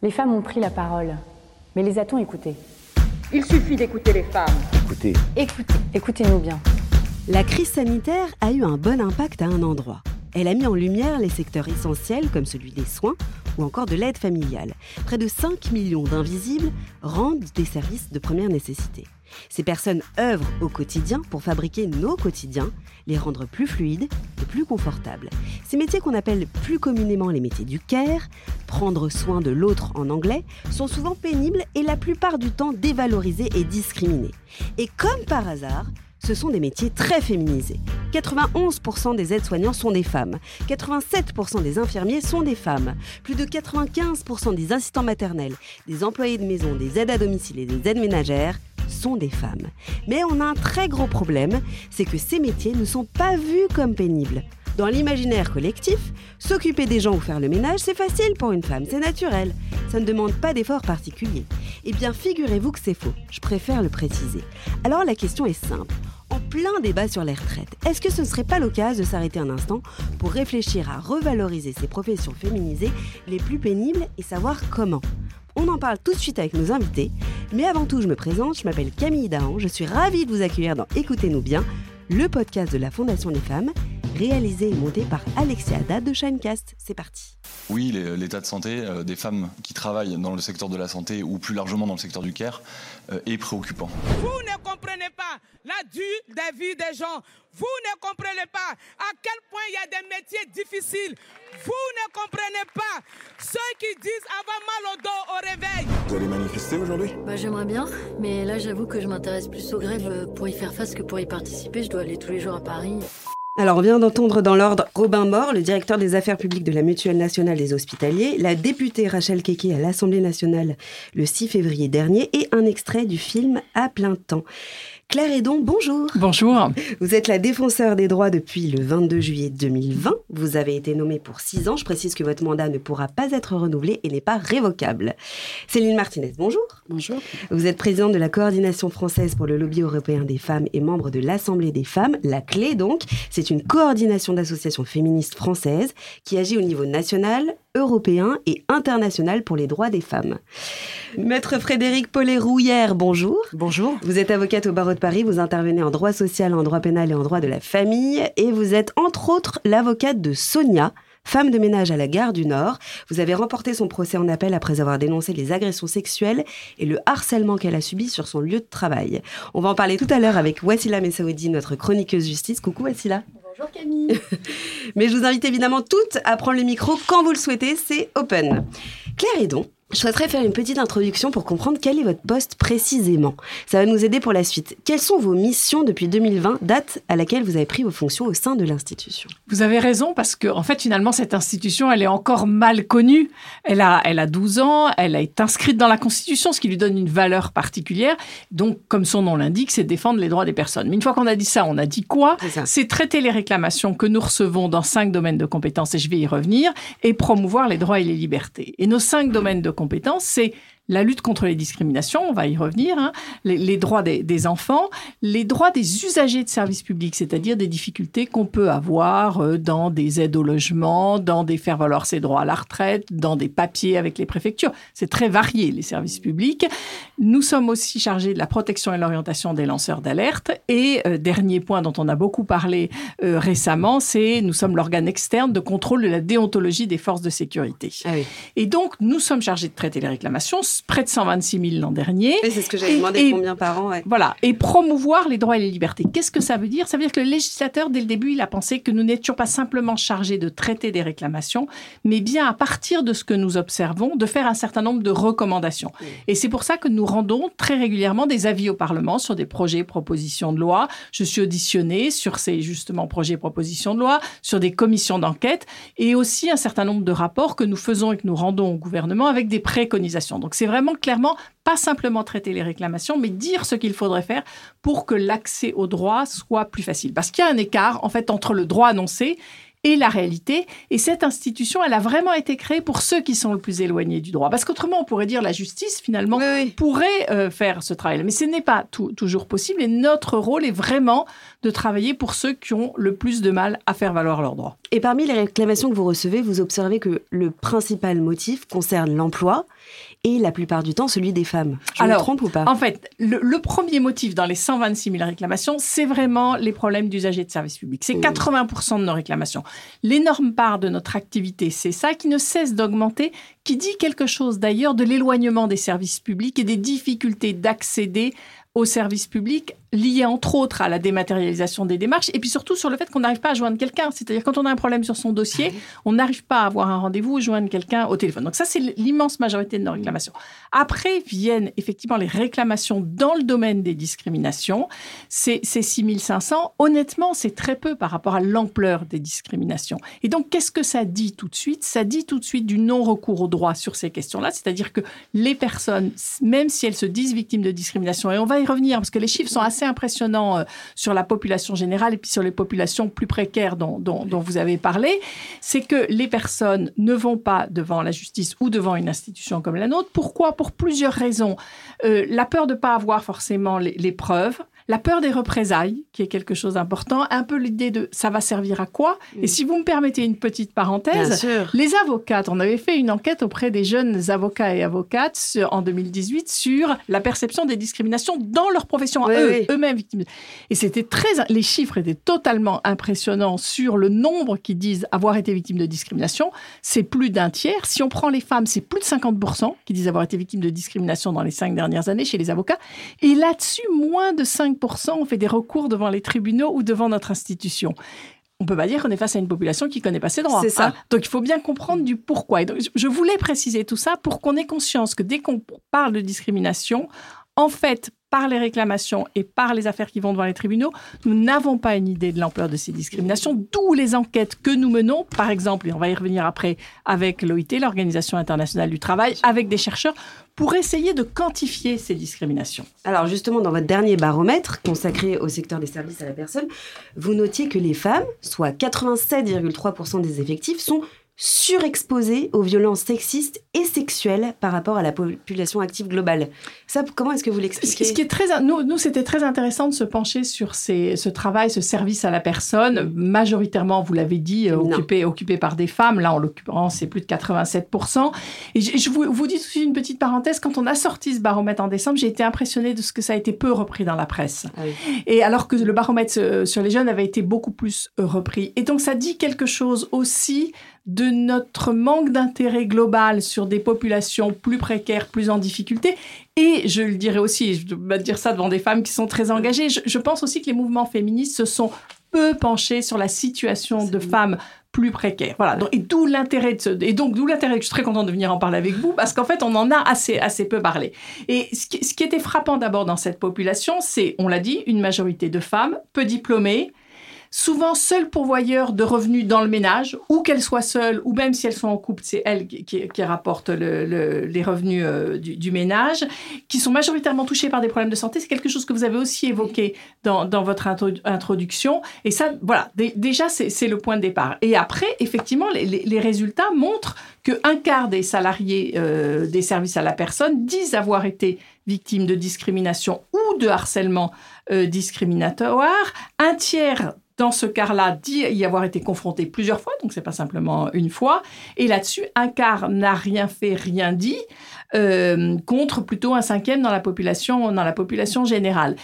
Les femmes ont pris la parole, mais les a-t-on écoutées? Il suffit d'écouter les femmes. Écoutez, Écoutez, écoutez-nous bien. La crise sanitaire a eu un bon impact à un endroit. Elle a mis en lumière les secteurs essentiels comme celui des soins ou encore de l'aide familiale. Près de 5 millions d'invisibles rendent des services de première nécessité. Ces personnes œuvrent au quotidien pour fabriquer nos quotidiens, les rendre plus fluides et plus confortables. Ces métiers qu'on appelle plus communément les métiers du care, prendre soin de l'autre en anglais, sont souvent pénibles et la plupart du temps dévalorisés et discriminés. Et comme par hasard, ce sont des métiers très féminisés. 91% des aides-soignants sont des femmes, 87% des infirmiers sont des femmes, plus de 95% des assistants maternels, des employés de maison, des aides à domicile et des aides ménagères sont des femmes. Mais on a un très gros problème, c'est que ces métiers ne sont pas vus comme pénibles. Dans l'imaginaire collectif, s'occuper des gens ou faire le ménage, c'est facile pour une femme, c'est naturel. Ça ne demande pas d'effort particulier. Eh bien, figurez-vous que c'est faux. Je préfère le préciser. Alors la question est simple. En plein débat sur les retraites, est-ce que ce ne serait pas l'occasion de s'arrêter un instant pour réfléchir à revaloriser ces professions féminisées les plus pénibles et savoir comment? On en parle tout de suite avec nos invités. Mais avant tout, je me présente, je m'appelle Camille Dahan, je suis ravie de vous accueillir dans Écoutez-nous bien, le podcast de la Fondation des femmes, réalisé et monté par Alexia Haddad de Shinecast. C'est parti. Oui, l'état de santé euh, des femmes qui travaillent dans le secteur de la santé ou plus largement dans le secteur du care euh, est préoccupant. Vous ne comprenez pas la dure des vies des gens. Vous ne comprenez pas à quel point il y a des métiers difficiles. Vous ne comprenez pas ceux qui disent avoir mal au dos au réveil. vous allez manifester aujourd'hui? Bah j'aimerais bien, mais là j'avoue que je m'intéresse plus aux grèves euh, pour y faire face que pour y participer. Je dois aller tous les jours à Paris. Alors, on vient d'entendre dans l'ordre Robin Mort, le directeur des affaires publiques de la Mutuelle nationale des hospitaliers, la députée Rachel Keke à l'Assemblée nationale le 6 février dernier et un extrait du film À plein temps. Claire Edon, bonjour. Bonjour. Vous êtes la défenseur des droits depuis le 22 juillet 2020. Vous avez été nommée pour 6 ans. Je précise que votre mandat ne pourra pas être renouvelé et n'est pas révocable. Céline Martinez, bonjour. Bonjour. Vous êtes présidente de la coordination française pour le lobby européen des femmes et membre de l'Assemblée des femmes. La clé donc, c'est une coordination d'associations féministes françaises qui agit au niveau national, européen et international pour les droits des femmes. Maître Frédéric Paulet-Rouillère, bonjour. Bonjour. Vous êtes avocate au barreau de Paris, vous intervenez en droit social, en droit pénal et en droit de la famille et vous êtes entre autres l'avocate de Sonia, femme de ménage à la gare du Nord. Vous avez remporté son procès en appel après avoir dénoncé les agressions sexuelles et le harcèlement qu'elle a subi sur son lieu de travail. On va en parler tout à l'heure avec Wassila Messaoudi, notre chroniqueuse justice. Coucou Wassila. Bonjour Camille. Mais je vous invite évidemment toutes à prendre le micro quand vous le souhaitez, c'est open. Claire Edon, je souhaiterais faire une petite introduction pour comprendre quel est votre poste précisément. Ça va nous aider pour la suite. Quelles sont vos missions depuis 2020, date à laquelle vous avez pris vos fonctions au sein de l'institution? Vous avez raison parce que, en fait, finalement, cette institution, elle est encore mal connue. Elle a, elle a 12 ans, elle été inscrite dans la Constitution, ce qui lui donne une valeur particulière. Donc, comme son nom l'indique, c'est défendre les droits des personnes. Mais une fois qu'on a dit ça, on a dit quoi? C'est traiter les réclamations que nous recevons dans cinq domaines de compétences, et je vais y revenir, et promouvoir les droits et les libertés. Et nos cinq domaines de compétences, c'est la lutte contre les discriminations, on va y revenir, hein, les, les droits des, des enfants, les droits des usagers de services publics, c'est-à-dire des difficultés qu'on peut avoir euh, dans des aides au logement, dans des faire valoir ses droits à la retraite, dans des papiers avec les préfectures. C'est très varié, les services publics. Nous sommes aussi chargés de la protection et l'orientation des lanceurs d'alerte. Et euh, dernier point dont on a beaucoup parlé euh, récemment, c'est nous sommes l'organe externe de contrôle de la déontologie des forces de sécurité. Ah oui. Et donc, nous sommes chargés de traiter les réclamations, près de 126 000 l'an dernier. Et c'est ce que j'avais Et- demandé et- combien par an. ouais. Voilà, et promouvoir les droits et les libertés. Qu'est-ce que ça veut dire? Ça veut dire que le législateur, dès le début, il a pensé que nous n'étions pas simplement chargés de traiter des réclamations, mais bien à partir de ce que nous observons, de faire un certain nombre de recommandations. Et c'est pour ça que nous rendons très régulièrement des avis au Parlement sur des projets, propositions de loi. Je suis auditionnée sur ces justement projets, propositions de loi, sur des commissions d'enquête, et aussi un certain nombre de rapports que nous faisons et que nous rendons au gouvernement avec des préconisations. Donc c'est vraiment clairement pas simplement traiter les réclamations, mais dire ce qu'il faudrait faire pour que l'accès au droit soit plus facile. Parce qu'il y a un écart, en fait, entre le droit annoncé et la réalité. Et cette institution, elle a vraiment été créée pour ceux qui sont le plus éloignés du droit. Parce qu'autrement, on pourrait dire la justice, finalement, pourrait euh, faire ce travail. Mais ce n'est pas toujours possible. Et notre rôle est vraiment de travailler pour ceux qui ont le plus de mal à faire valoir leurs droits. Et parmi les réclamations que vous recevez, vous observez que le principal motif concerne l'emploi et la plupart du temps celui des femmes. Je Alors, me trompe ou pas? En fait, le, premier motif dans les 126 000 réclamations, c'est vraiment les problèmes d'usagers de services publics. C'est 80% de nos réclamations. L'énorme part de notre activité, c'est ça qui ne cesse d'augmenter, qui dit quelque chose d'ailleurs de l'éloignement des services publics et des difficultés d'accéder aux services publics lié entre autres à la dématérialisation des démarches et puis surtout sur le fait qu'on n'arrive pas à joindre quelqu'un. C'est-à-dire quand on a un problème sur son dossier, ah on n'arrive pas à avoir un rendez-vous ou joindre quelqu'un au téléphone. Donc ça, c'est l'immense majorité de nos réclamations. Après viennent effectivement les réclamations dans le domaine des discriminations. C'est 6500. Honnêtement, c'est très peu par rapport à l'ampleur des discriminations. Et donc, qu'est-ce que ça dit tout de suite? Ça dit tout de suite du non-recours au droit sur ces questions-là. C'est-à-dire que les personnes, même si elles se disent victimes de discrimination, et on va y revenir parce que les chiffres sont assez impressionnant euh, sur la population générale et puis sur les populations plus précaires dont, vous avez parlé, c'est que les personnes ne vont pas devant la justice ou devant une institution comme la nôtre. Pourquoi? Pour plusieurs raisons. Euh, la peur de ne pas avoir forcément les preuves la peur des représailles, qui est quelque chose d'important, un peu l'idée de ça va servir à quoi? Et si vous me permettez une petite parenthèse, les avocates, on avait fait une enquête auprès des jeunes avocats et avocates en 2018 sur la perception des discriminations dans leur profession, eux, eux-mêmes victimes. Et c'était très, les chiffres étaient totalement impressionnants sur le nombre qui disent avoir été victimes de discrimination. C'est plus d'un tiers. Si on prend les femmes, c'est plus de 50% qui disent avoir été victimes de discrimination dans les cinq dernières années chez les avocats. Et là-dessus, moins de 5 on fait des recours devant les tribunaux ou devant notre institution on peut pas dire qu'on est face à une population qui connaît pas ses droits. C'est ça. Hein. donc il faut bien comprendre du pourquoi. Et donc, je voulais préciser tout ça pour qu'on ait conscience que dès qu'on parle de discrimination, en fait, par les réclamations et par les affaires qui vont devant les tribunaux, nous n'avons pas une idée de l'ampleur de ces discriminations, d'où les enquêtes que nous menons, par exemple, et on va y revenir après avec l'OIT, l'Organisation internationale du travail, avec des chercheurs, pour essayer de quantifier ces discriminations. Alors justement, dans votre dernier baromètre consacré au secteur des services à la personne, vous notiez que les femmes, soit 87,3% des effectifs, sont surexposés aux violences sexistes et sexuelles par rapport à la population active globale. Ça, comment est-ce que vous l'expliquez Ce qui est très, nous, nous c'était très intéressant de se pencher sur ces, ce travail, ce service à la personne, majoritairement, vous l'avez dit, euh, occupé, occupé par des femmes. Là, en l'occurrence, c'est plus de 87%. Et je, vous, vous dis aussi une petite parenthèse. Quand on a sorti ce baromètre en décembre, j'ai été impressionnée de ce que ça a été peu repris dans la presse. Ah et alors que le baromètre euh, sur les jeunes avait été beaucoup plus euh, repris. Et donc, ça dit quelque chose aussi de notre manque d'intérêt global sur des populations plus précaires, plus en difficulté. Et je le dirais aussi, je dois dire ça devant des femmes qui sont très engagées, je, pense aussi que les mouvements féministes se sont peu penchés sur la situation de femmes plus précaires. Voilà. et d'où l'intérêt de ce, et donc d'où l'intérêt que je suis très contente de venir en parler avec vous parce qu'en fait on en a assez assez peu parlé. Et ce qui, ce qui était frappant d'abord dans cette population, c'est, on l'a dit, une majorité de femmes peu diplômées, souvent seules pourvoyeurs de revenus dans le ménage, ou qu'elles soient seules, ou même si elles sont en couple, c'est elles qui, rapportent les revenus euh, du, ménage, qui sont majoritairement touchées par des problèmes de santé. C'est quelque chose que vous avez aussi évoqué dans, votre introduction. Et ça, voilà, déjà, c'est le point de départ. Et après, effectivement, les, résultats montrent qu'un quart des salariés euh, des services à la personne disent avoir été victimes de discrimination ou de harcèlement euh, discriminatoire. Un tiers dans ce cas-là, dit y avoir été confronté plusieurs fois, donc c'est pas simplement une fois. Et là-dessus, un quart n'a rien fait, rien dit, euh, contre plutôt un cinquième dans la population, dans la population générale.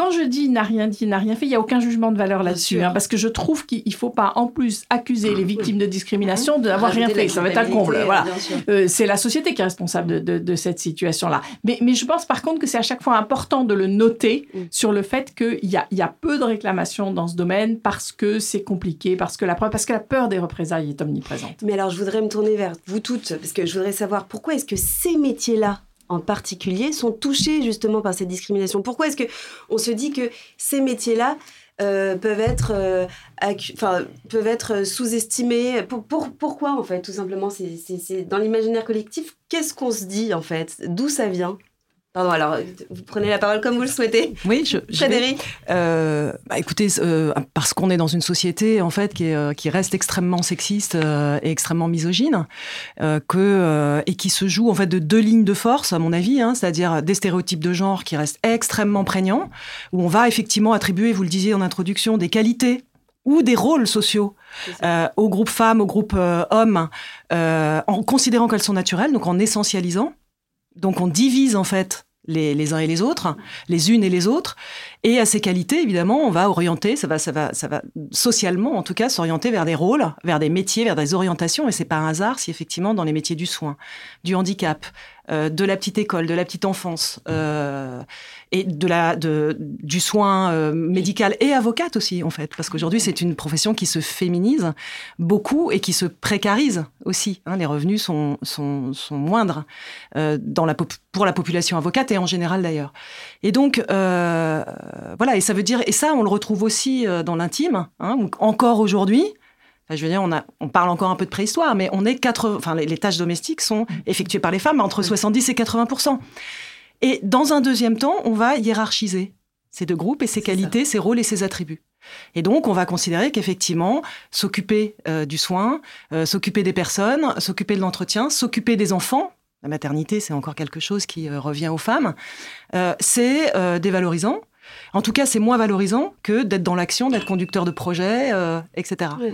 Quand je dis n'a rien dit, n'a rien fait, il n'y a aucun jugement de valeur là-dessus, hein, parce que je trouve qu'il ne faut pas en plus accuser les victimes de discrimination de n'avoir rien fait. Ça va être un comble. Voilà. Euh, c'est la société qui est responsable de, cette situation-là. Mais, mais, je pense par contre que c'est à chaque fois important de le noter mm. sur le fait qu'il y a, y a peu de réclamations dans ce domaine parce que c'est compliqué, parce que, la, parce que la peur des représailles est omniprésente. Mais alors je voudrais me tourner vers vous toutes, parce que je voudrais savoir pourquoi est-ce que ces métiers-là en particulier sont touchés justement par cette discrimination. Pourquoi est-ce que on se dit que ces métiers-là euh, peuvent être, euh, peuvent être sous-estimés? Pourquoi en fait Tout simplement, c'est dans l'imaginaire collectif. Qu'est-ce qu'on se dit en fait? D'où ça vient? Pardon, alors vous prenez la parole comme vous le souhaitez. Oui, je, Frédéric. Euh, bah, écoutez, euh, parce qu'on est dans une société en fait qui, est, euh, qui reste extrêmement sexiste euh, et extrêmement misogyne, euh, que euh, et qui se joue en fait de deux lignes de force, à mon avis, hein, c'est-à-dire des stéréotypes de genre qui restent extrêmement prégnants, où on va effectivement attribuer, vous le disiez en introduction, des qualités ou des rôles sociaux euh, au groupe femmes, au groupe euh, hommes, euh, en considérant qu'elles sont naturelles, donc en essentialisant. Donc on divise en fait les, les uns et les autres, les unes et les autres. Et à ces qualités, évidemment, on va orienter, ça va, ça va, ça va socialement en tout cas s'orienter vers des rôles, vers des métiers, vers des orientations. Et c'est pas un hasard si effectivement dans les métiers du soin, du handicap, de la petite école, de la petite enfance euh, et de la, du soin euh, médical et avocate aussi en fait, parce qu'aujourd'hui c'est une profession qui se féminise beaucoup et qui se précarise aussi. hein. les revenus sont, sont, moindres euh, dans la pour la population avocate et en général d'ailleurs. Et donc euh, voilà, et ça veut dire et ça on le retrouve aussi euh, dans l'intime, hein, encore aujourd'hui. Je veux dire, on, a, on parle encore un peu de préhistoire, mais on est 80, enfin, les, les tâches domestiques sont effectuées par les femmes entre 70 et 80% Et dans un deuxième temps, on va hiérarchiser ces deux groupes et ces qualités, ces rôles et ces attributs. Et donc, on va considérer qu'effectivement, s'occuper euh, du soin, euh, s'occuper des personnes, s'occuper de l'entretien, s'occuper des enfants, la maternité, c'est encore quelque chose qui euh, revient aux femmes, c'est dévalorisant. En tout cas, c'est moins valorisant que d'être dans l'action, d'être conducteur de projet, euh, etc. Oui.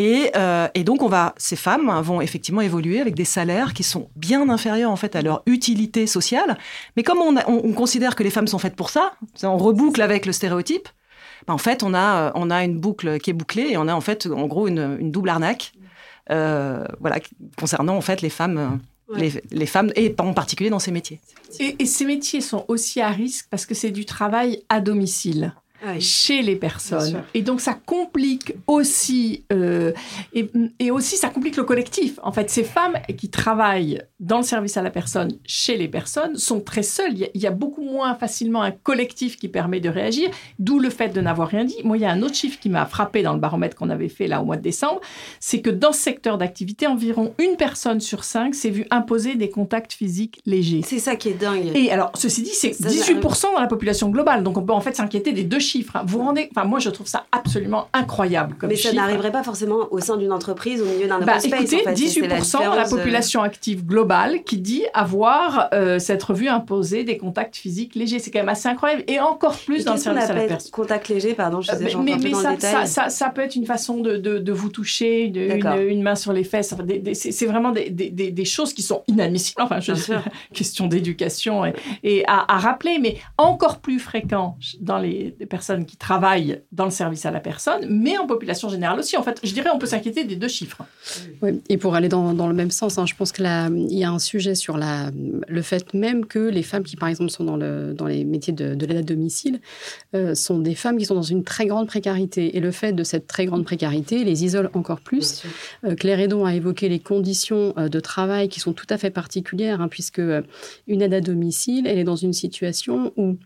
Et, euh, et donc, on va, ces femmes vont effectivement évoluer avec des salaires qui sont bien inférieurs en fait à leur utilité sociale. Mais comme on, a- on- on considère que les femmes sont faites pour ça, on reboucle avec le stéréotype. ben, en fait, on a, euh, on a une boucle qui est bouclée et on a en fait, en gros, une, une double arnaque, euh, voilà, concernant en fait les femmes, Ouais. les, les femmes et en particulier dans ces métiers. Et, et ces métiers sont aussi à risque parce que c'est du travail à domicile. Oui. chez les personnes. Et donc ça complique aussi, euh, et, et aussi ça complique le collectif. En fait, ces femmes qui travaillent dans le service à la personne, chez les personnes, sont très seules. Il y a, il y a beaucoup moins facilement un collectif qui permet de réagir, d'où le fait de n'avoir rien dit. Moi, il y a un autre chiffre qui m'a frappé dans le baromètre qu'on avait fait là au mois de décembre, c'est que dans ce secteur d'activité, environ une personne sur cinq s'est vue imposer des contacts physiques légers. C'est ça qui est dingue. Et alors, ceci dit, c'est Ça, 18% dans la population globale. Donc, on peut en fait s'inquiéter des deux chiffres. Hein. Vous rendez... Enfin, moi, je trouve ça absolument incroyable comme Mais ça chiffre. n'arriverait pas forcément au sein d'une entreprise, au milieu d'un Bah, open space. écoutez, en fait. C'est- c'est 18% dans la différence, euh, population active globale qui dit avoir euh, cette revue imposer des contacts physiques légers. C'est quand même assez incroyable. Et encore plus dans le service à la appelle personne. contact léger, pardon, je Euh, sais, mais j'entends mais, plus mais dans ça, le détail. ça, ça, ça peut être une façon de, de, de vous toucher, une, une, D'accord. une main sur les fesses. Enfin, c'est vraiment des, des, des, des choses qui sont inadmissibles. Enfin, je sûr. question d'éducation et, et à, à rappeler, mais encore plus fréquent dans les, les personnes qui travaillent dans le service à la personne, mais en population générale aussi. En fait, je dirais on peut s'inquiéter des deux chiffres. Oui, et pour aller dans, dans le même sens, hein, je pense que là, il y a un sujet sur la, le fait même que les femmes qui, par exemple, sont dans, le, dans les métiers de, de l'aide à domicile euh, sont des femmes qui sont dans une très grande précarité. Et le fait de cette très grande précarité les isole encore plus. Euh, Claire Hédon a évoqué les conditions euh, de travail qui sont tout à fait particulières, hein, puisque euh, une aide à domicile, elle est dans une situation où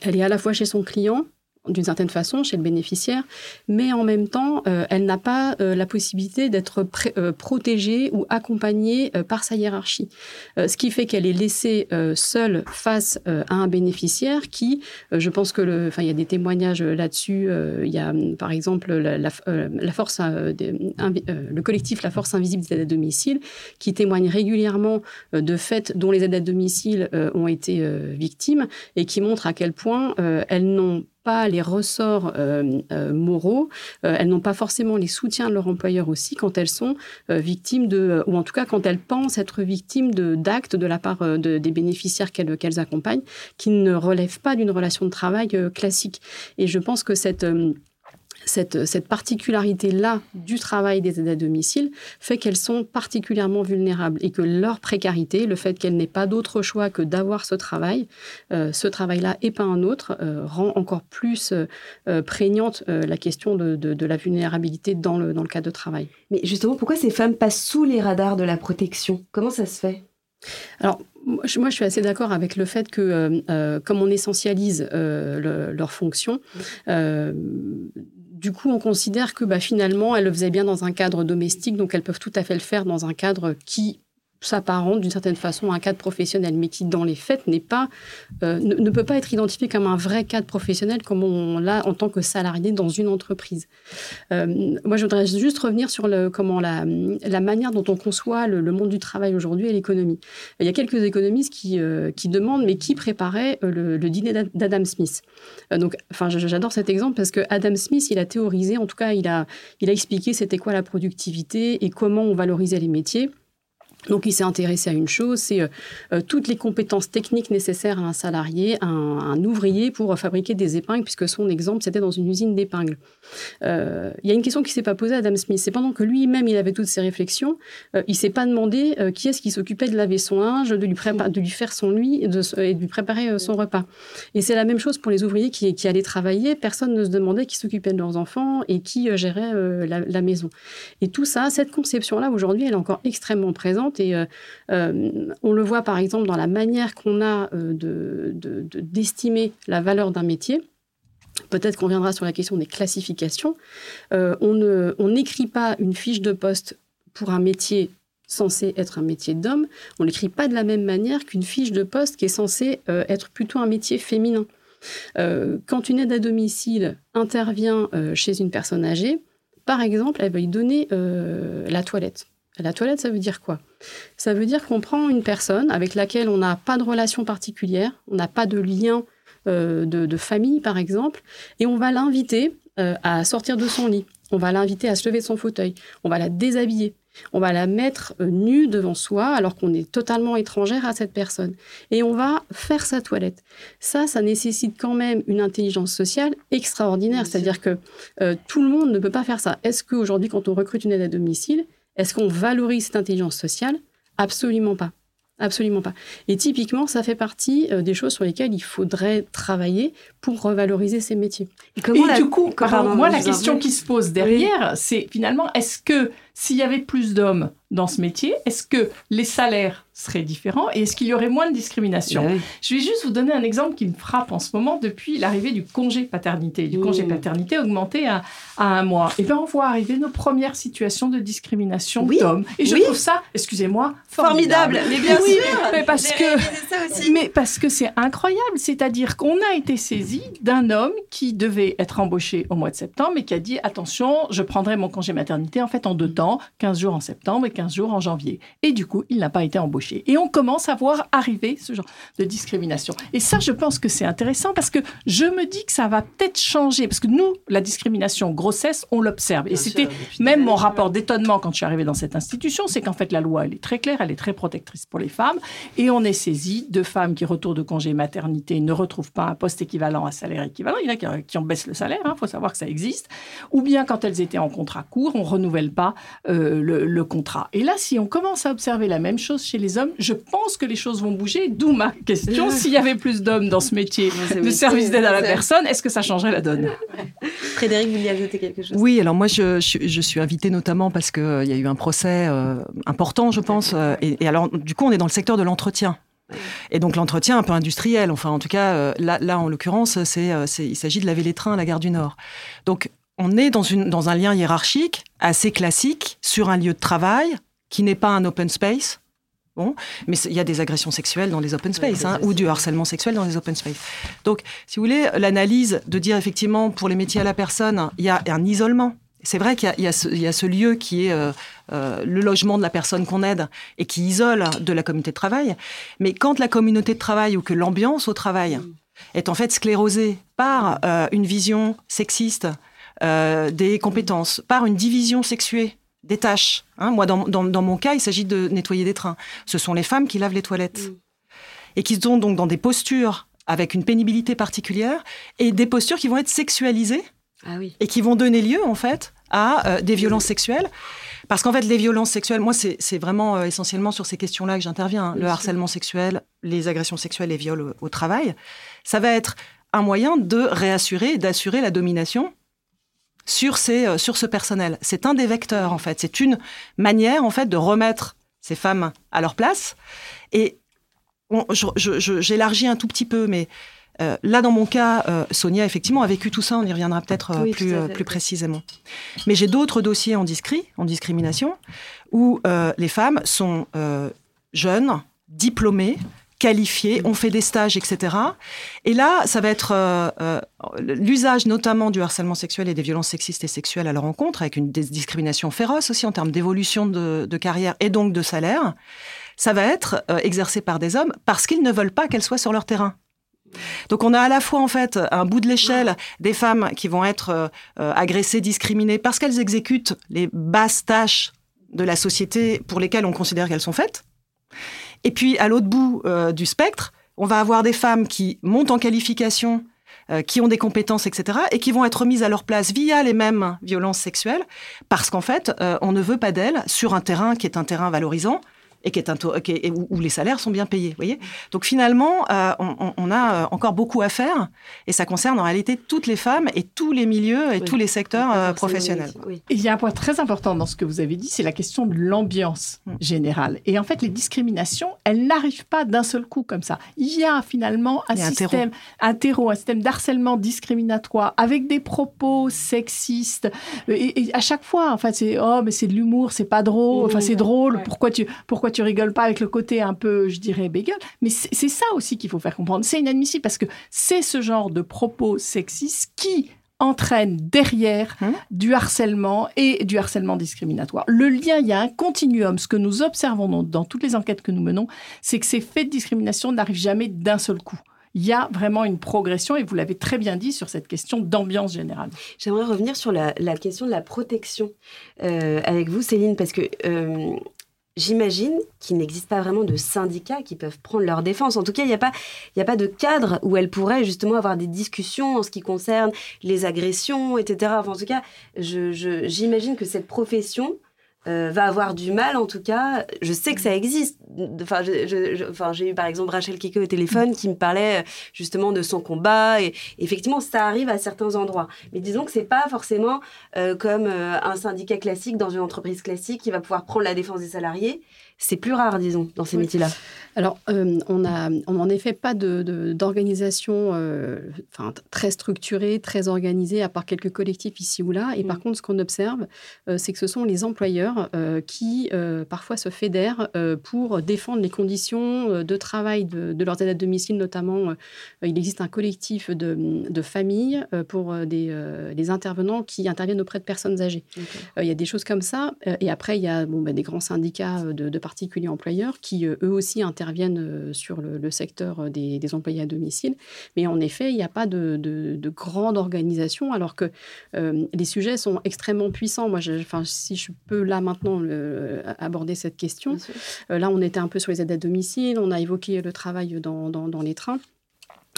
elle est à la fois chez son client, d'une certaine façon, chez le bénéficiaire, mais en même temps, euh, elle n'a pas euh, la possibilité d'être euh, protégée ou accompagnée par sa hiérarchie. Ce qui fait qu'elle est laissée seule face à un bénéficiaire qui, je pense que, le- enfin, il y a des témoignages là-dessus. il y a, hum, par exemple, la, force, le collectif La Force Invisible des aides à domicile, qui témoigne régulièrement de faits dont les aides à domicile ont été victimes et qui montre à quel point elles n'ont pas les ressorts euh, euh, moraux, euh, elles n'ont pas forcément les soutiens de leur employeur aussi quand elles sont victimes de, ou en tout cas quand elles pensent être victimes d'actes de la part de- des bénéficiaires qu'elles qu'elles accompagnent, qui ne relèvent pas d'une relation de travail classique. Et je pense que cette cette, cette particularité-là du travail des aides à domicile fait qu'elles sont particulièrement vulnérables et que leur précarité, le fait qu'elles n'aient pas d'autre choix que d'avoir ce travail, euh, ce travail-là et pas un autre, euh, rend encore plus euh, prégnante la question de, de- de la vulnérabilité dans le, dans le cadre de travail. Mais justement, pourquoi ces femmes passent sous les radars de la protection? Comment ça se fait? Alors, moi, je suis assez d'accord avec le fait que, euh, comme on essentialise euh, le- leurs fonctions, euh, du coup, on considère que bah, finalement, elles le faisaient bien dans un cadre domestique, donc elles peuvent tout à fait le faire dans un cadre qui s'apparente d'une certaine façon à un cadre professionnel, mais qui dans les faits n'est pas, euh, ne, peut pas être identifié comme un vrai cadre professionnel comme on l'a en tant que salarié dans une entreprise. Euh, moi, je voudrais juste revenir sur le, comment la, la manière dont on conçoit le, monde du travail aujourd'hui et l'économie. Il y a quelques économistes qui, euh, qui demandent, mais qui préparait le, dîner d'Adam Smith. donc, enfin, j'adore cet exemple parce que Adam Smith, il a théorisé, en tout cas, il a, il a expliqué c'était quoi la productivité et comment on valorisait les métiers. Donc, il s'est intéressé à une chose, c'est euh, euh, toutes les compétences techniques nécessaires à un salarié, à un, ouvrier pour fabriquer des épingles, puisque son exemple, c'était dans une usine d'épingles. Euh, il y a une question qui s'est pas posée à Adam Smith. C'est pendant que lui-même, il avait toutes ces réflexions, il s'est pas demandé qui est-ce qui s'occupait de laver son linge, de lui, faire son lit et de, lui préparer son repas. Et c'est la même chose pour les ouvriers qui, qui, allaient travailler. Personne ne se demandait qui s'occupait de leurs enfants et qui gérait la, la maison. Et tout ça, cette conception-là, aujourd'hui, elle est encore extrêmement présente et euh, euh, on le voit par exemple dans la manière qu'on a euh, d'estimer de, la valeur d'un métier. Peut-être qu'on viendra sur la question des classifications. on n'écrit pas une fiche de poste pour un métier censé être un métier d'homme, on l'écrit pas de la même manière qu'une fiche de poste qui est censée être plutôt un métier féminin. quand une aide à domicile intervient chez une personne âgée, par exemple, elle va lui donner la toilette. La toilette, ça veut dire quoi? Ça veut dire qu'on prend une personne avec laquelle on n'a pas de relation particulière, on n'a pas de lien euh, de, famille, par exemple, et on va l'inviter euh, à sortir de son lit. On va l'inviter à se lever de son fauteuil. On va la déshabiller. On va la mettre euh, nue devant soi alors qu'on est totalement étrangère à cette personne. Et on va faire sa toilette. Ça, ça nécessite quand même une intelligence sociale extraordinaire. C'est-à-dire que tout le monde ne peut pas faire ça. Est-ce qu'aujourd'hui, quand on recrute une aide à domicile, est-ce qu'on valorise cette intelligence sociale? Absolument pas. Absolument pas. Et typiquement, ça fait partie euh, des choses sur lesquelles il faudrait travailler pour revaloriser ces métiers. Et, du coup, moi, la question qui se pose derrière, c'est finalement, est-ce que s'il y avait plus d'hommes dans ce métier, est-ce que les salaires seraient différents et est-ce qu'il y aurait moins de discrimination ben Je vais juste vous donner un exemple qui me frappe en ce moment depuis l'arrivée du congé paternité. Du congé paternité augmenté à, un mois. Et eh bien on voit arriver nos premières situations de discrimination d'hommes. Et je trouve ça, excusez-moi, formidable. Mais bien sûr mais parce, que, mais parce que c'est incroyable. C'est-à-dire qu'on a été saisi d'un homme qui devait être embauché au mois de septembre et qui a dit attention, je prendrai mon congé maternité en fait en deux temps 15 jours en septembre et 15 jours en janvier. Et du coup, il n'a pas été embauché. Et on commence à voir arriver ce genre de discrimination. Et ça, je pense que c'est intéressant parce que je me dis que ça va peut-être changer. Parce que nous, la discrimination grossesse, on l'observe. Et c'était même mon rapport d'étonnement quand je suis arrivée dans cette institution, c'est qu'en fait, la loi, elle est très claire, elle est très protectrice pour les femmes. Et on est saisi de femmes qui, retournent de congé maternité, ne retrouvent pas un poste équivalent, un salaire équivalent. Il y en a qui en baissent le salaire, il hein, faut savoir que ça existe. Ou bien quand elles étaient en contrat court, on renouvelle pas euh, le, contrat. Et là, si on commence à observer la même chose chez les hommes, je pense que les choses vont bouger. D'où ma question s'il y avait plus d'hommes dans ce métier de service d'aide à la personne, est-ce que ça changerait la donne? Frédéric, vous vouliez ajouter quelque chose? Oui, alors moi, je, je, suis invitée notamment parce qu'il euh, y a eu un procès euh, important, je pense. et, et alors, du coup, on est dans le secteur de l'entretien. Et donc l'entretien un peu industriel, enfin en tout cas là, là en l'occurrence, c'est, il s'agit de laver les trains à la gare du Nord. Donc on est dans, une, dans un lien hiérarchique assez classique sur un lieu de travail qui n'est pas un open space. Bon, mais il y a des agressions sexuelles dans les open space hein, ou du harcèlement sexuel dans les open space. Donc, si vous voulez, l'analyse de dire effectivement pour les métiers à la personne, il y a un isolement. C'est vrai qu'il y, a ce lieu qui est euh, euh, le logement de la personne qu'on aide et qui isole de la communauté de travail. Mais quand la communauté de travail ou que l'ambiance au travail est en fait sclérosée par euh, une vision sexiste, euh, des compétences par une division sexuée des tâches. Hein. Moi, dans, mon cas, il s'agit de nettoyer des trains. Ce sont les femmes qui lavent les toilettes mm. et qui sont donc dans des postures avec une pénibilité particulière et des postures qui vont être sexualisées ah et qui vont donner lieu en fait à euh, des violences sexuelles. Parce qu'en fait, les violences sexuelles, moi, c'est vraiment euh, essentiellement sur ces questions-là que j'interviens. Hein. Le harcèlement sexuel, les agressions sexuelles, les viols au, au travail. Ça va être un moyen de réassurer, d'assurer la domination sur, ces, euh, sur ce personnel. C'est un des vecteurs, en fait. C'est une manière, en fait, de remettre ces femmes à leur place. Et j'élargis un tout petit peu, mais euh, là, dans mon cas, euh, Sonia, effectivement, a vécu tout ça. On y reviendra peut-être plus, plus précisément. Mais j'ai d'autres dossiers en discrit, en discrimination, où les femmes sont jeunes, diplômés, qualifiés, ont fait des stages, etc. Et là, ça va être euh, euh, l'usage notamment du harcèlement sexuel et des violences sexistes et sexuelles à leur rencontre, avec une discrimination féroce aussi en termes d'évolution de, carrière et donc de salaire. Ça va être euh, exercé par des hommes parce qu'ils ne veulent pas qu'elles soient sur leur terrain. Donc on a à la fois en fait un bout de l'échelle des femmes qui vont être agressées, discriminées parce qu'elles exécutent les basses tâches de la société pour lesquelles on considère qu'elles sont faites. Et puis, à l'autre bout euh, du spectre, on va avoir des femmes qui montent en qualification, euh, qui ont des compétences, etc., et qui vont être mises à leur place via les mêmes violences sexuelles, parce qu'en fait, euh, on ne veut pas d'elles sur un terrain qui est un terrain valorisant, et qui est un où, les salaires sont bien payés. Voyez Donc finalement, euh, on, a euh, encore beaucoup à faire et ça concerne en réalité toutes les femmes et tous les milieux et tous les secteurs euh, professionnels. Il y a un point très important dans ce que vous avez dit, c'est la question de l'ambiance mm. générale. Et en fait, les discriminations, elles n'arrivent pas d'un seul coup comme ça. Il y a finalement un système, un terreau, un système d'harcèlement discriminatoire avec des propos sexistes. Et, à chaque fois, en fait, c'est oh mais c'est de l'humour, c'est pas drôle, enfin c'est drôle. Pourquoi tu pourquoi tu rigoles pas avec le côté un peu, je dirais, bégueule. Mais c'est ça aussi qu'il faut faire comprendre. C'est inadmissible parce que c'est ce genre de propos sexistes qui entraîne derrière hein du harcèlement et du harcèlement discriminatoire. Le lien, il y a un continuum. Ce que nous observons dans, toutes les enquêtes que nous menons, c'est que ces faits de discrimination n'arrivent jamais d'un seul coup il y a vraiment une progression, et vous l'avez très bien dit, sur cette question d'ambiance générale. J'aimerais revenir sur la, question de la protection euh, avec vous, Céline, parce que euh, J'imagine qu'il n'existe pas vraiment de syndicats qui peuvent prendre leur défense. En tout cas, il n'y a, pas, a pas de cadre où elles pourraient justement avoir des discussions en ce qui concerne les agressions, etc. en tout cas, j'imagine que cette profession euh, va avoir du mal, en tout cas. Je sais que ça existe. Enfin, j'ai eu par exemple Rachel Kiko au téléphone qui me parlait euh, justement de son combat. Et effectivement, ça arrive à certains endroits. Mais disons que c'est pas forcément euh, comme un syndicat classique dans une entreprise classique qui va pouvoir prendre la défense des salariés c'est plus rare, disons, dans ces métiers-là. Alors, euh, on n'a en effet pas d'organisation euh, très structurée, très organisée, à part quelques collectifs ici ou là. Et par mm. contre, ce qu'on observe, euh, c'est que ce sont les employeurs qui, parfois, se fédèrent pour défendre les conditions de travail de, leurs aides à domicile, notamment. il existe un collectif de, familles pour des, intervenants qui interviennent auprès de personnes âgées. il y a des choses comme ça. et après, il y a bon, bah, des grands syndicats de, de particuliers employeurs qui, euh, eux aussi, interviennent euh, sur le, secteur euh, des, employés à domicile. Mais en effet, il n'y a pas de, grande organisation, alors que les sujets sont extrêmement puissants. Moi, je, si je peux là maintenant aborder cette question, là, on était un peu sur les aides à domicile, on a évoqué le travail dans, dans, les trains.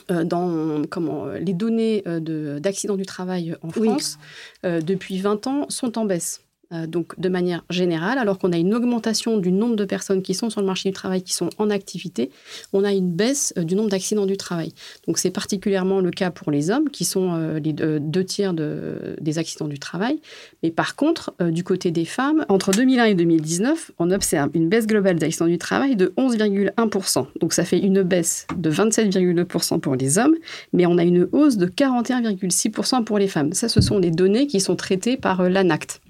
dans comment, les données d'accidents du travail en France, depuis 20 ans, sont en baisse. Euh, donc de manière générale, alors qu'on a une augmentation du nombre de personnes qui sont sur le marché du travail, qui sont en activité, on a une baisse euh, du nombre d'accidents du travail. Donc c'est particulièrement le cas pour les hommes, qui sont euh, les deux, tiers des accidents du travail. Mais par contre, du côté des femmes, entre 2001 et 2019, on observe une baisse globale d'accidents du travail de 11,1%. Donc ça fait une baisse de 27,2% pour les hommes, mais on a une hausse de 41,6% pour les femmes. Ça, ce sont les données qui sont traitées par l'ANACT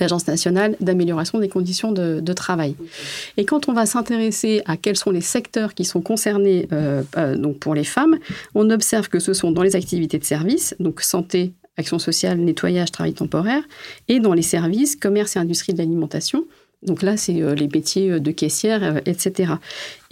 l'Agence nationale d'amélioration des conditions de, travail. Et quand on va s'intéresser à quels sont les secteurs qui sont concernés euh, euh, pour les femmes, on observe que ce sont dans les activités de service, donc santé, action sociale, nettoyage, travail temporaire, et dans les services, commerce et industrie de l'alimentation. Donc là, c'est euh, les métiers de caissière, etc.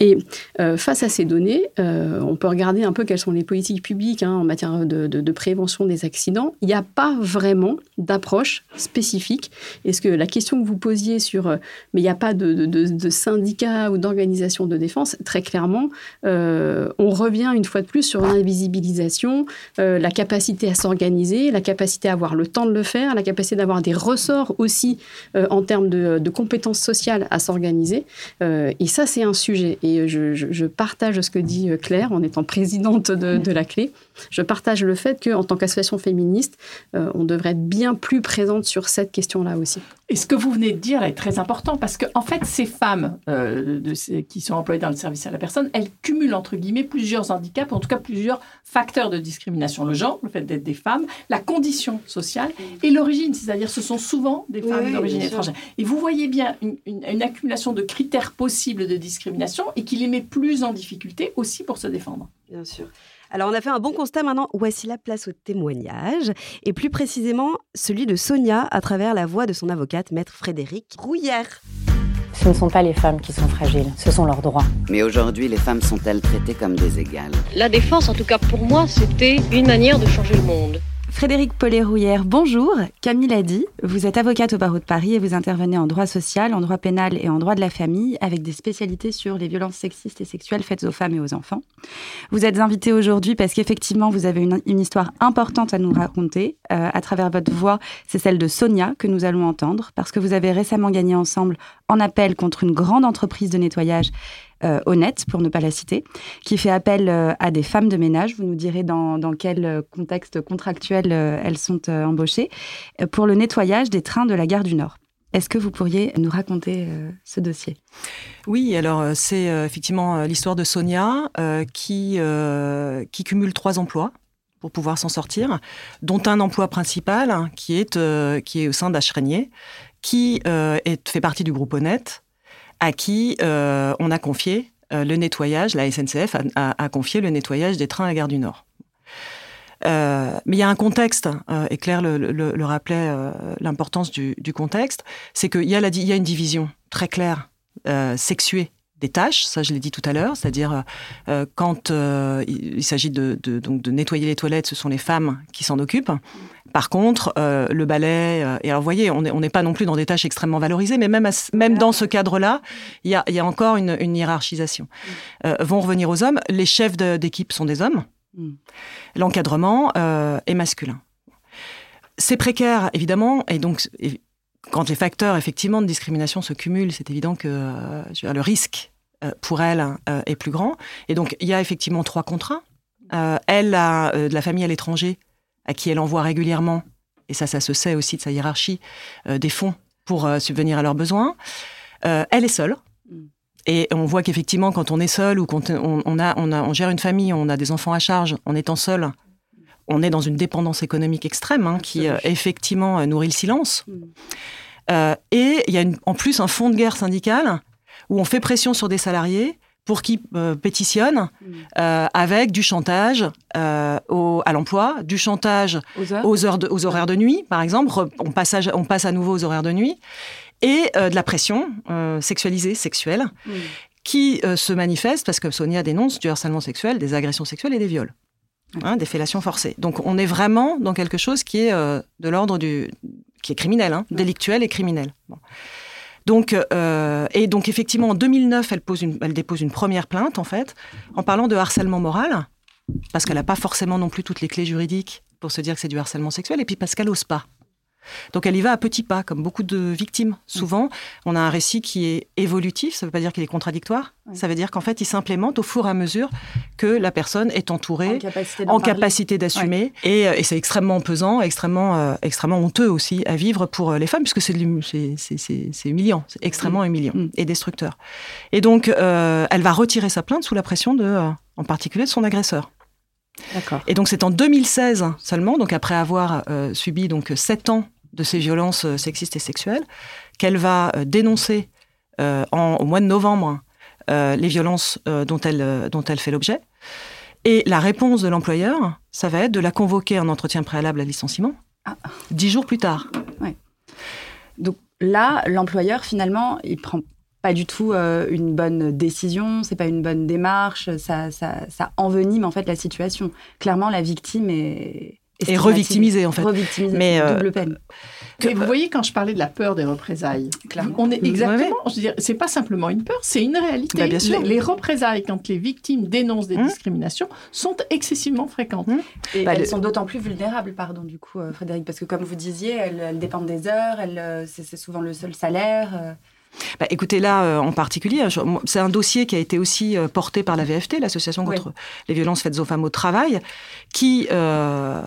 Et euh, face à ces données, euh, on peut regarder un peu quelles sont les politiques publiques hein, en matière de, prévention des accidents. Il n'y a pas vraiment d'approche spécifique. Est-ce que la question que vous posiez sur euh, mais il n'y a pas de, de syndicat ou d'organisation de défense, très clairement, on revient une fois de plus sur l'invisibilisation, la capacité à s'organiser, la capacité à avoir le temps de le faire, la capacité d'avoir des ressorts aussi en termes de, compétences sociales à s'organiser. et ça, c'est un sujet. Et et je, partage ce que dit Claire en étant présidente de, de la clé. Je partage le fait qu'en tant qu'association féministe, on devrait être bien plus présente sur cette question-là aussi. Et ce que vous venez de dire est très important parce que, en fait, ces femmes de, qui sont employées dans le service à la personne, elles cumulent entre guillemets plusieurs handicaps, en tout cas plusieurs facteurs de discrimination. Le genre, le fait d'être des femmes, la condition sociale et l'origine, c'est-à-dire ce sont souvent des femmes d'origine étrangère. Et vous voyez bien une, une, accumulation de critères possibles de discrimination et qui les met plus en difficulté aussi pour se défendre. Bien sûr. Alors on a fait un bon constat maintenant, voici la place au témoignage, et plus précisément celui de Sonia à travers la voix de son avocate, maître Frédéric Rouillère. Ce ne sont pas les femmes qui sont fragiles, ce sont leurs droits. Mais aujourd'hui, les femmes sont-elles traitées comme des égales? La défense, en tout cas pour moi, c'était une manière de changer le monde. Frédéric Paulet-Rouillère, bonjour. Camille l'a dit, vous êtes avocate au barreau de Paris et vous intervenez en droit social, en droit pénal et en droit de la famille avec des spécialités sur les violences sexistes et sexuelles faites aux femmes et aux enfants. Vous êtes invitée aujourd'hui parce qu'effectivement, vous avez une, histoire importante à nous raconter. Euh, à travers votre voix, c'est celle de Sonia que nous allons entendre parce que vous avez récemment gagné ensemble en appel contre une grande entreprise de nettoyage honnête, pour ne pas la citer, qui fait appel euh, à des femmes de ménage. Vous nous direz dans, quel euh, contexte contractuel elles sont embauchées, pour le nettoyage des trains de la gare du Nord. Est-ce que vous pourriez nous raconter ce dossier? Oui, alors c'est effectivement l'histoire de Sonia qui, qui cumule trois emplois pour pouvoir s'en sortir, dont un emploi principal hein, qui, est, qui est au sein d'Achrenier, qui est, fait partie du groupe Honnête, à qui euh, on a confié euh, le nettoyage, la SNCF a, confié le nettoyage des trains à Gare du Nord. Euh, mais il y a un contexte, et Claire le, rappelait, l'importance du, contexte, c'est qu'il y, y a une division très claire, sexuée des tâches, ça je l'ai dit tout à l'heure, c'est-à-dire quand il, s'agit de, donc de nettoyer les toilettes, ce sont les femmes qui s'en occupent. Par contre, euh, le euh, et alors vous voyez, on n'est pas non plus dans des tâches extrêmement valorisées, mais même, dans ce cadre-là, il y a, encore une, hiérarchisation. Euh, vont revenir aux hommes, les chefs d'équipe sont des hommes, mm. l'encadrement est masculin. C'est précaire, évidemment, et donc quand les facteurs effectivement de discrimination se cumulent, c'est évident que le risque pour elle est plus grand. Et donc il y a effectivement trois contrats. elle a de la famille à l'étranger à qui elle envoie régulièrement, et ça, ça se sait aussi de sa hiérarchie, euh, des fonds pour euh, subvenir à leurs besoins. Euh, elle est seule. Mm. Et on voit qu'effectivement, quand on est seul ou quand on, a, on, a, on gère une famille, on a des enfants à charge, en étant seul, on est dans une dépendance économique extrême hein, qui effectivement nourrit le silence. Mm. et il y a en plus un fond de guerre syndical où on fait pression sur des salariés pour qu'ils euh, pétitionnent mm. euh, avec du chantage euh, à l'emploi, du chantage aux, heures aux, horaires de nuit, par exemple. On passe, à, on passe à nouveau aux horaires de nuit. Et de la pression sexualisée, sexuelle, mm. qui se manifeste parce que Sonia dénonce du harcèlement sexuel, des agressions sexuelles et des viols. Hein, des fellations forcées. Donc on est vraiment dans quelque chose qui est de l'ordre du... qui est criminel, hein, délictuel et criminel. Donc, euh, et donc effectivement, en 2009, elle, pose une, elle dépose une première plainte, en fait, en parlant de harcèlement moral, parce qu'elle n'a pas forcément non plus toutes les clés juridiques pour se dire que c'est du harcèlement sexuel, et puis parce qu'elle n'ose pas. Donc elle y va à petits pas, comme beaucoup de victimes. Souvent, on a un récit qui est évolutif, ça ne veut pas dire qu'il est contradictoire, ça veut dire qu'en fait, il s'implémente au fur et à mesure que la personne est entourée, en capacité d'assumer. Euh, et, c'est extrêmement pesant, extrêmement, euh, extrêmement honteux aussi à vivre pour euh, les femmes, puisque c'est humiliant, c'est extrêmement humiliant mm. et destructeur. Et donc, elle va retirer sa plainte sous la pression de, en particulier de son agresseur. Et donc c'est en 2016 seulement, donc après avoir euh, subi donc sept ans de ces violences euh, sexistes et sexuelles, qu'elle va euh, dénoncer au mois de novembre les violences dont elle dont elle fait l'objet. Et la réponse de l'employeur, ça va être de la convoquer en entretien préalable à licenciement ah. dix jours plus tard. Donc là, l'employeur finalement, il prend pas du tout euh, une bonne décision, c'est pas une bonne démarche, ça, ça, ça, envenime en fait la situation. Clairement, la victime est, est, revictimisée en fait. Revictimisée, mais euh, double peine. Mais vous voyez, quand je parlais de la peur des représailles, Clairement. on est exactement. Je veux dire, c'est pas simplement une peur, c'est une réalité. Bah, bien sûr. Les, représailles, quand les victimes dénoncent des hum. discriminations, sont excessivement fréquentes. Hum. Et bah, elles sont d'autant plus vulnérables, pardon, du coup, euh, Frédéric, parce que comme vous disiez, elles, dépendent des heures, elles, c'est, souvent le seul salaire. Bah, écoutez, là, euh, en particulier, c'est un dossier qui a été aussi euh, porté par la VFT, l'Association contre les violences faites aux femmes au travail, qui, euh,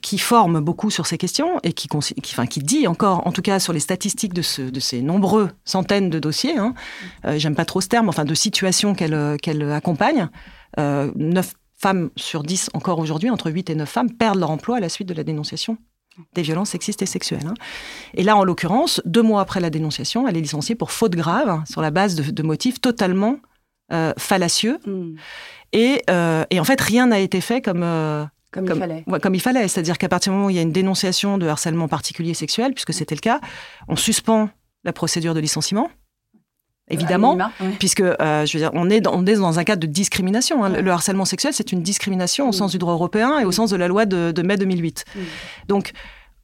qui forme beaucoup sur ces questions et qui, qui, enfin, qui dit encore, en tout cas sur les statistiques de, ce, de ces nombreux centaines de dossiers, hein, j'aime pas trop ce terme, enfin de situations qu'elle qu'elle accompagne, 9 femmes sur 10 encore aujourd'hui, entre 8 et 9 femmes, perdent leur emploi à la suite de la dénonciation des violences sexistes et sexuelles. Hein. Et là, en l'occurrence, deux mois après la dénonciation, elle est licenciée pour faute grave, sur la base de, motifs totalement euh, fallacieux. Hmm. Euh, et, en fait, rien n'a été fait comme... Euh, comme, il fallait. comme il fallait. C'est-à-dire qu'à partir du moment où il y a une dénonciation de harcèlement particulier sexuel, puisque c'était le cas, on suspend la procédure de licenciement évidemment, puisque euh, je veux dire, on est, dans, on est dans un cadre de discrimination. Hein. Le, harcèlement sexuel, c'est une discrimination au sens du droit européen et au sens de la loi de, mai 2008. Donc,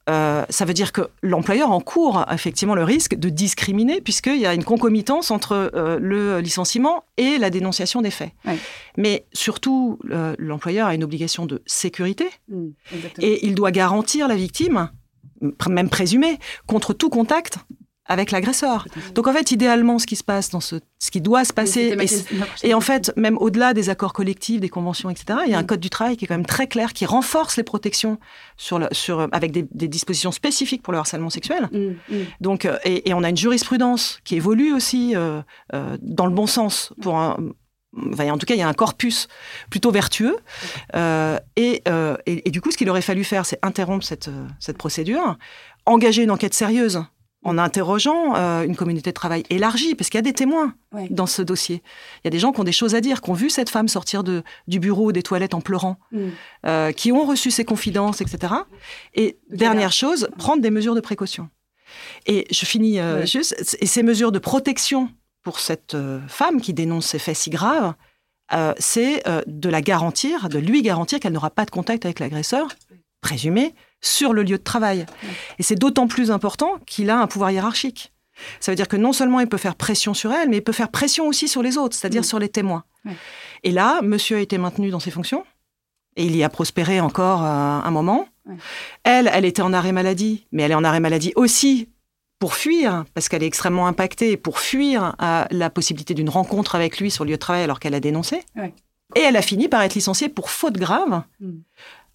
euh, ça veut dire que l'employeur encourt effectivement le risque de discriminer puisqu'il y a une concomitance entre euh, le licenciement et la dénonciation des faits. Mais surtout, l'employeur a une obligation de sécurité mmh, et il doit garantir la victime, même présumée, contre tout contact avec l'agresseur. Donc en fait, idéalement, ce qui se passe dans ce, ce qui doit se passer, et, en fait, même au-delà des accords collectifs, des conventions, etc., il y a un mm. code du travail qui est quand même très clair, qui renforce les protections sur, le, sur avec des, dispositions spécifiques pour le harcèlement sexuel. Mm, mm. Donc, euh, et, on a une jurisprudence qui évolue aussi euh, euh, dans le bon sens pour un, en tout cas, il y a un corpus plutôt vertueux. et, et, du coup, ce qu'il aurait fallu faire, c'est interrompre cette, cette procédure, engager une enquête sérieuse en interrogeant euh, une communauté de travail élargie, parce qu'il y a des témoins dans ce dossier. Il y a des gens qui ont des choses à dire, qui ont vu cette femme sortir de, du bureau des toilettes en pleurant, mm. euh, qui ont reçu ses confidences, etc. Et dernière chose, prendre des mesures de précaution. Et je finis euh, juste, et ces mesures de protection pour cette femme qui dénonce ces faits si graves, c'est de la garantir, de lui garantir qu'elle n'aura pas de contact avec l'agresseur présumé sur le lieu de travail. Et c'est d'autant plus important qu'il a un pouvoir hiérarchique. Ça veut dire que non seulement il peut faire pression sur elle, mais il peut faire pression aussi sur les autres, c'est-à-dire sur les témoins. Et là, monsieur a été maintenu dans ses fonctions, et il y a prospéré encore euh, un moment. Elle, elle était en arrêt maladie, mais elle est en arrêt maladie aussi pour fuir, parce qu'elle est extrêmement impactée, pour fuir à la possibilité d'une rencontre avec lui sur le lieu de travail alors qu'elle a dénoncé. Et elle a fini par être licenciée pour faute grave, mm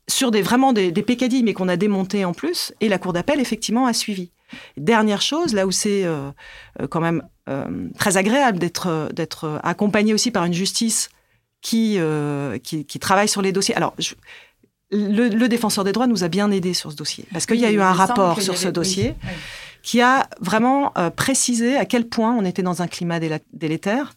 sur des, vraiment des, des mais qu'on a démonté en plus, et la Cour d'appel, effectivement, a suivi. Dernière chose, là où c'est euh, euh, quand même euh, très agréable d'être, d'être accompagné aussi par une justice qui, qui, travaille sur les dossiers. Alors, le, défenseur des droits nous a bien aidés sur ce dossier, parce qu'il y a eu un rapport sur ce dossier qui a vraiment précisé à quel point on était dans un climat délétère,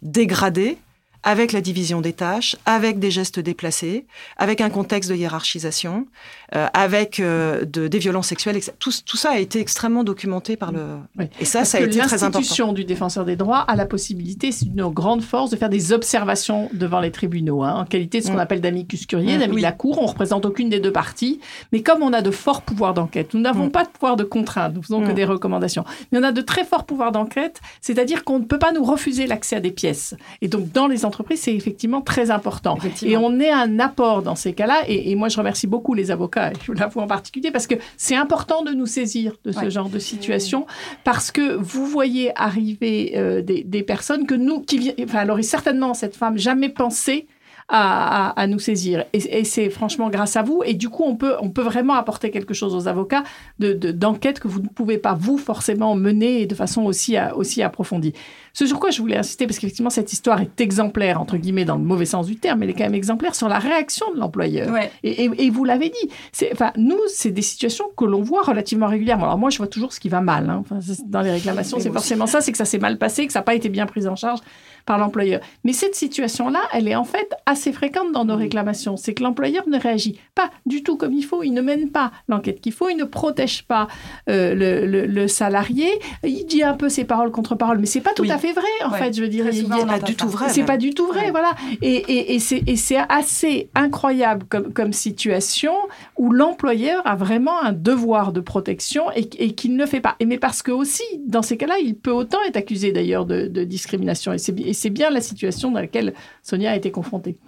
dégradé, avec la division des tâches, avec des gestes déplacés, avec un contexte de hiérarchisation, euh, avec euh, de, des violences sexuelles. Tout, tout, ça a été extrêmement documenté par le... Et ça, ça a été très important. L'institution du défenseur des droits a la possibilité, c'est une grande force, de faire des observations devant les tribunaux, hein, en qualité de ce qu'on mm. appelle d'amicus curiae, mm. d'amis de la Cour. On représente aucune des deux parties. Mais comme on a de forts pouvoirs d'enquête, nous n'avons mm. pas de pouvoir de contrainte, nous faisons que des recommandations. Mais on a de très forts pouvoirs d'enquête, c'est-à-dire qu'on ne peut pas nous refuser l'accès à des pièces. Et donc, dans les entreprises, c'est effectivement très important. Et on est un apport dans ces cas-là. Et, moi, je remercie beaucoup les avocats, et je vous l'avoue en particulier, parce que c'est important de nous saisir de ce genre de situation, parce que vous voyez arriver euh, des, personnes que nous, qui enfin, alors certainement cette femme jamais pensé à, nous saisir. Et, c'est franchement grâce à vous. Et du coup, on peut, on peut vraiment apporter quelque chose aux avocats d'enquête de, que vous ne pouvez pas, vous, forcément mener de façon aussi, aussi approfondie. Ce sur quoi je voulais insister, parce qu'effectivement, cette histoire est exemplaire, entre guillemets, dans le mauvais sens du terme, mais elle est quand même exemplaire sur la réaction de l'employeur. Et, vous l'avez dit, enfin, nous, c'est des situations que l'on voit relativement régulièrement. Alors moi, je vois toujours ce qui va mal. Hein. Enfin, dans les réclamations, c'est forcément ça, c'est que ça s'est mal passé, que ça n'a pas été bien pris en charge par l'employeur. Mais cette situation-là, elle est en fait assez fréquente dans nos réclamations. C'est que l'employeur ne réagit pas du tout comme il faut, il ne mène pas l'enquête qu'il faut, il ne protège pas euh, le, salarié, il dit un peu ses paroles contre paroles, mais c'est pas tout à fait vrai en fait. Je veux dire, c'est pas du tout vrai. C'est pas du tout vrai, voilà. Et, et, et c'est assez incroyable comme, comme situation où l'employeur a vraiment un devoir de protection et, et qu'il ne fait pas. Et mais parce que aussi, dans ces cas-là, il peut autant être accusé d'ailleurs de, de discrimination. Et c'est c'est bien la situation dans laquelle Sonia a été confrontée.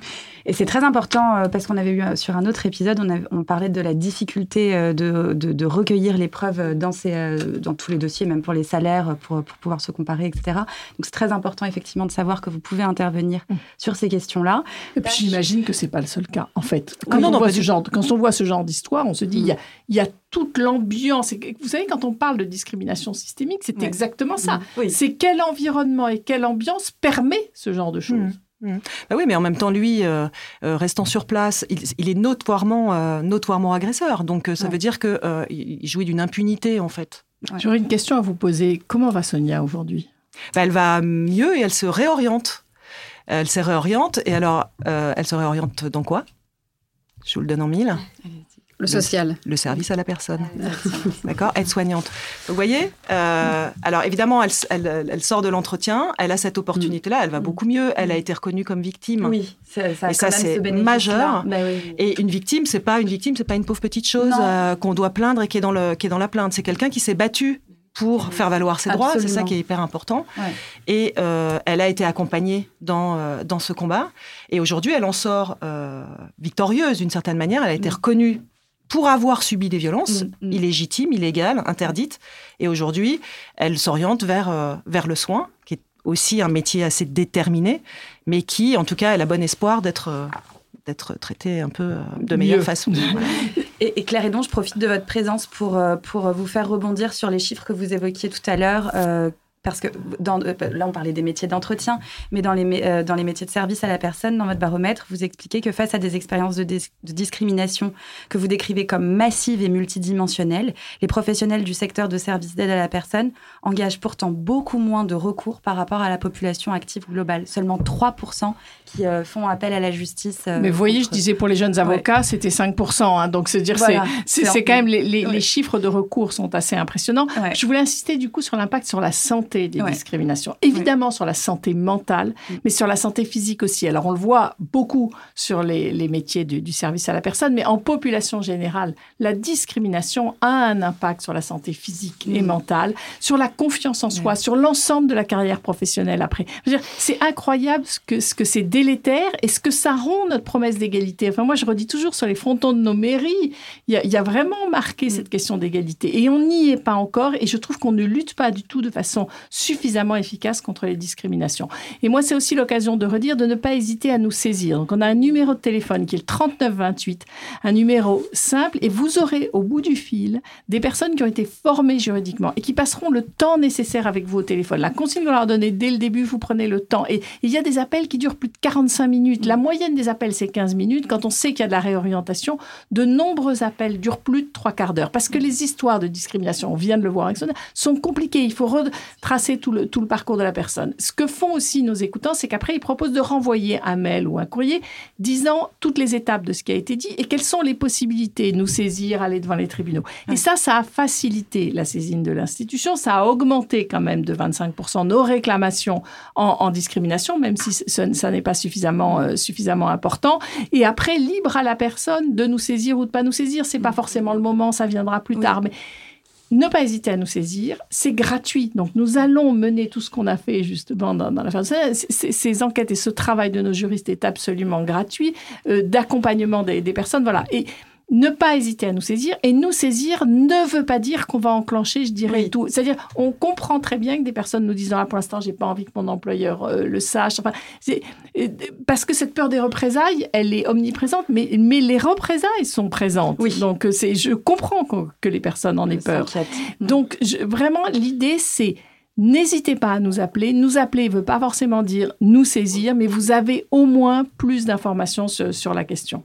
Et c'est très important euh, parce qu'on avait eu euh, sur un autre épisode, on, parlait de la difficulté euh, de, recueillir les preuves dans, ces, dans tous les dossiers, même pour les salaires, pour, pouvoir se comparer, etc. Donc c'est très important effectivement de savoir que vous pouvez intervenir mmh. sur ces questions-là. Et puis j'imagine que c'est pas le seul cas. En fait, quand, on, voit ce genre, quand on voit ce genre d'histoire, on se dit il y, a, toute l'ambiance. Vous savez, quand on parle de discrimination systémique, c'est exactement ça. Mmh. C'est quel environnement et quelle ambiance permet ce genre de choses? Mmh. Mmh. Bah oui, mais en même temps, lui, euh, euh, restant sur place, il, est notoirement, euh, notoirement agresseur. Donc, ça veut dire qu'il jouit d'une impunité, en fait. J'aurais une question à vous poser. Comment va Sonia aujourd'hui? Bah, Elle va mieux et elle se réoriente. Elle se réoriente. Et alors, elle se réoriente dans quoi? Je vous le donne en mille. Le social. Le, service à la personne. D'accord Aide-soignante. Vous voyez euh, Alors évidemment, elle, elle, sort de l'entretien, elle a cette opportunité-là, elle va mm. beaucoup mieux, elle a mm. été reconnue comme victime. Oui, ça, ça Et ça, c'est majeur. Bah Et une victime, c'est pas une victime, c'est pas une pauvre petite chose euh, qu'on doit plaindre et qui est dans, le, qui est dans la plainte. C'est quelqu'un qui s'est battu pour faire valoir ses droits. C'est ça qui est hyper important. Et euh, elle a été accompagnée dans, dans ce combat. Et aujourd'hui, elle en sort victorieuse d'une certaine manière. Elle a été mm. reconnue pour avoir subi des violences mm, mm. illégitimes, illégales, interdites. Et aujourd'hui, elle s'oriente vers, euh, vers le soin, qui est aussi un métier assez déterminé, mais qui, en tout cas, elle a bon espoir d'être euh, d'être traitée un peu euh, de meilleure façon. Et, Claire Edon, je profite de votre présence pour, pour vous faire rebondir sur les chiffres que vous évoquiez tout à l'heure parce que dans, euh, là, on parlait des métiers d'entretien, mais dans les, euh, dans les métiers de service à la personne, dans votre baromètre, vous expliquez que face à des expériences de, de discrimination que vous décrivez comme massives et multidimensionnelles, les professionnels du secteur de service d'aide à la personne engagent pourtant beaucoup moins de recours par rapport à la population active globale. Seulement 3% qui euh, font appel à la justice. mais vous voyez, je disais pour les jeunes avocats, c'était 5%. Hein, donc, c'est dire, c'est quand même les, les, chiffres de recours sont assez impressionnants. Je voulais insister du coup sur l'impact sur la santé des discriminations. Évidemment sur la santé mentale, mm. mais sur la santé physique aussi. Alors on le voit beaucoup sur les, métiers du, service à la personne, mais en population générale, la discrimination a un impact sur la santé physique et mm. mentale, sur la confiance en soi, sur l'ensemble de la carrière professionnelle après. C'est incroyable ce que, ce que c'est délétère et ce que ça rompt notre promesse d'égalité. Enfin, moi, je redis toujours sur les frontons de nos mairies, il y a, vraiment marqué mm. cette question d'égalité. Et on n'y est pas encore, et je trouve qu'on ne lutte pas du tout de façon suffisamment efficace contre les discriminations. Et moi, c'est aussi l'occasion de redire de ne pas hésiter à nous saisir. Donc, on a un numéro de téléphone qui est le 3928, un numéro simple, et vous aurez au bout du fil des personnes qui ont été formées juridiquement et qui passeront le temps nécessaire avec vous au téléphone. La consigne qu'on leur donne dès le début, vous prenez le temps. Et il y a des appels qui durent plus de 45 minutes. La moyenne des appels, c'est 15 minutes. Quand on sait qu'il y a de la réorientation, de nombreux appels durent plus de trois quarts d'heure. Parce que les histoires de discrimination, on vient de le voir avec Sonia, sont compliquées. Il faut retracer tout le, tout le parcours de la personne. Ce que font aussi nos écoutants, c'est qu'après, ils proposent de renvoyer un mail ou un courrier disant toutes les étapes de ce qui a été dit et quelles sont les possibilités, nous saisir, aller devant les tribunaux. Et ça, ça a facilité la saisine de l'institution, ça a augmenté quand même de 25% nos réclamations en, discrimination, même si ça, n'est pas suffisamment, euh, suffisamment important. Et après, libre à la personne de nous saisir ou de pas nous saisir. C'est pas forcément le moment, ça viendra plus tard. Mais ne pas hésiter à nous saisir. C'est gratuit. Donc, nous allons mener tout ce qu'on a fait justement dans, dans l'affaire. Ces, ces enquêtes et ce travail de nos juristes est absolument gratuit, euh, d'accompagnement des, des, personnes. Voilà. Et ne pas hésiter à nous saisir. Et nous saisir ne veut pas dire qu'on va enclencher, je dirais, tout. C'est-à-dire, on comprend très bien que des personnes nous disent, ah, pour l'instant, j'ai pas envie que mon employeur euh, le sache. Enfin, euh, parce que cette peur des représailles, elle est omniprésente, mais, mais les représailles sont présentes. Oui. Donc, euh, c'est, je comprends que, les personnes en aient peur. Donc, vraiment, l'idée, c'est N'hésitez pas à nous appeler. Nous appeler ne veut pas forcément dire nous saisir, mais vous avez au moins plus d'informations sur la question.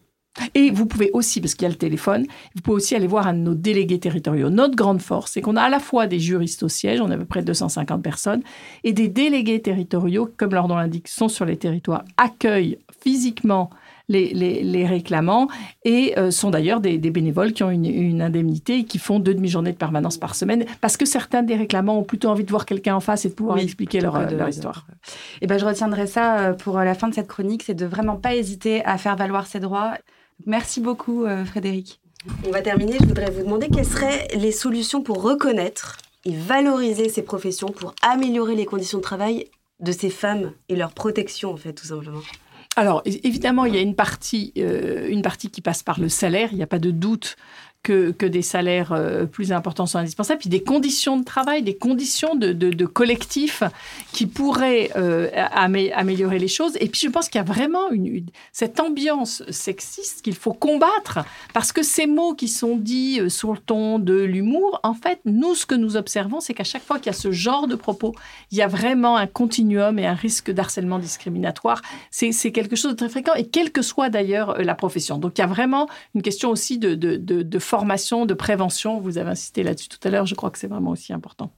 Et vous pouvez aussi, parce qu'il y a le téléphone, vous pouvez aussi aller voir un de nos délégués territoriaux. Notre grande force, c'est qu'on a à la fois des juristes au siège, on a à peu près 250 personnes, et des délégués territoriaux, comme leur nom l'indique, sont sur les territoires, accueillent physiquement les, les, réclamants et euh, sont d'ailleurs des, bénévoles qui ont une, indemnité et qui font deux demi-journées de permanence par semaine parce que certains des réclamants ont plutôt envie de voir quelqu'un en face et de pouvoir expliquer leur, leur histoire. Et ben, je retiendrai ça euh, pour la fin de cette chronique, c'est de vraiment pas hésiter à faire valoir ses droits Merci beaucoup, euh, Frédéric. On va terminer. Je voudrais vous demander quelles seraient les solutions pour reconnaître et valoriser ces professions, pour améliorer les conditions de travail de ces femmes et leur protection, en fait, tout simplement alors, évidemment, il y a une partie, une partie qui passe par le salaire. Il n'y a pas de doute que, des salaires euh, plus importants sont indispensables, puis des conditions de travail, des conditions de, de, collectif qui pourraient euh, améliorer les choses. Et puis je pense qu'il y a vraiment cette ambiance sexiste qu'il faut combattre, parce que ces mots qui sont dits euh, sur le ton de l'humour, en fait, nous, ce que nous observons, c'est qu'à chaque fois qu'il y a ce genre de propos, il y a vraiment un continuum et un risque d'harcèlement discriminatoire. C'est quelque chose de très fréquent, et quelle que soit d'ailleurs la profession. Donc il y a vraiment une question aussi de, de, de formation, de prévention. Vous avez insisté là-dessus tout à l'heure. Je crois que c'est vraiment aussi important.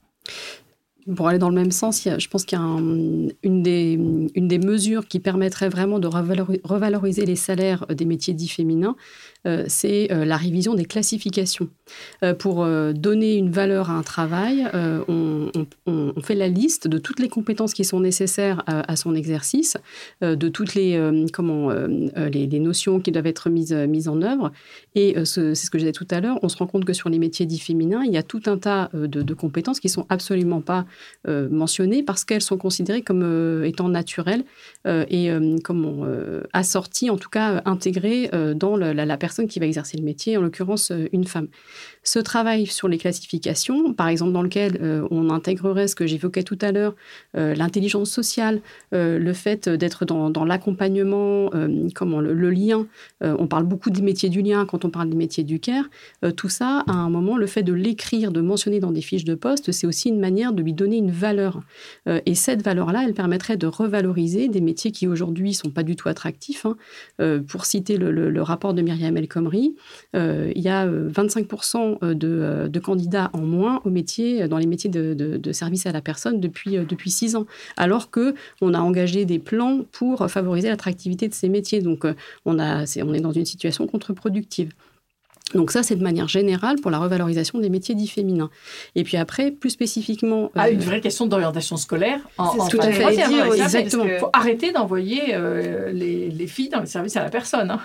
Pour aller dans le même sens, je pense qu'il y a une, des, mesures qui permettrait vraiment de revaloriser les salaires des métiers dits féminins, euh, c'est euh, la révision des classifications. Euh, pour donner une valeur à un travail, on, fait la liste de toutes les compétences qui sont nécessaires à, son exercice, de toutes les, comment, les, notions qui doivent être mises, en œuvre. Et c'est ce que je disais tout à l'heure, on se rend compte que sur les métiers dits féminins, il y a tout un tas de, compétences qui sont absolument pas mentionnées parce qu'elles sont considérées comme étant naturelles et comme assorties, en tout cas intégrées dans la, personne qui va exercer le métier, en l'occurrence euh, une femme. Ce travail sur les classifications, par exemple dans lequel euh, on intégrerait ce que j'évoquais tout à l'heure, euh, l'intelligence sociale, le fait d'être dans, l'accompagnement, comment le, lien, on parle beaucoup des métiers du lien quand on parle des métiers du care, tout ça, à un moment, le fait de l'écrire, de mentionner dans des fiches de poste, c'est aussi une manière de lui donner une valeur. et cette valeur-là, elle permettrait de revaloriser des métiers qui aujourd'hui sont pas du tout attractifs. Hein. pour citer le, le, rapport de Myriam El euh, il y a 25% euh, euh, de, candidats en moins au métier, dans les métiers de, service à la personne depuis, depuis six ans, alors que on a engagé des plans pour favoriser l'attractivité de ces métiers. Donc, on, a, on est dans une situation contre-productive. Donc ça, c'est de manière générale pour la revalorisation des métiers dits féminins. Et puis après, plus spécifiquement... Ah, une vraie question d'orientation scolaire. En, tout à fait. Dire, exactement. Il faut arrêter d'envoyer les, les, filles dans le service à la personne. Hein.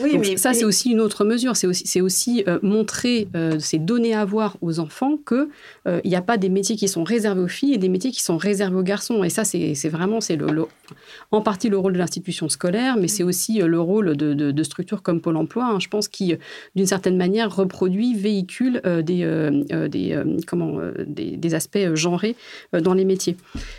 Oui, mais ça, c'est aussi une autre mesure. C'est aussi, c'est aussi euh, montrer, euh, c'est donner à voir aux enfants qu'il euh, n'y a pas des métiers qui sont réservés aux filles et des métiers qui sont réservés aux garçons. Et ça, c'est, vraiment, c'est le, en partie le rôle de l'institution scolaire, mais c'est aussi le rôle de, structures comme Pôle emploi, hein, je pense, qui, d'une certaine manière, reproduit, véhicule des, des, aspects genrés dans les métiers.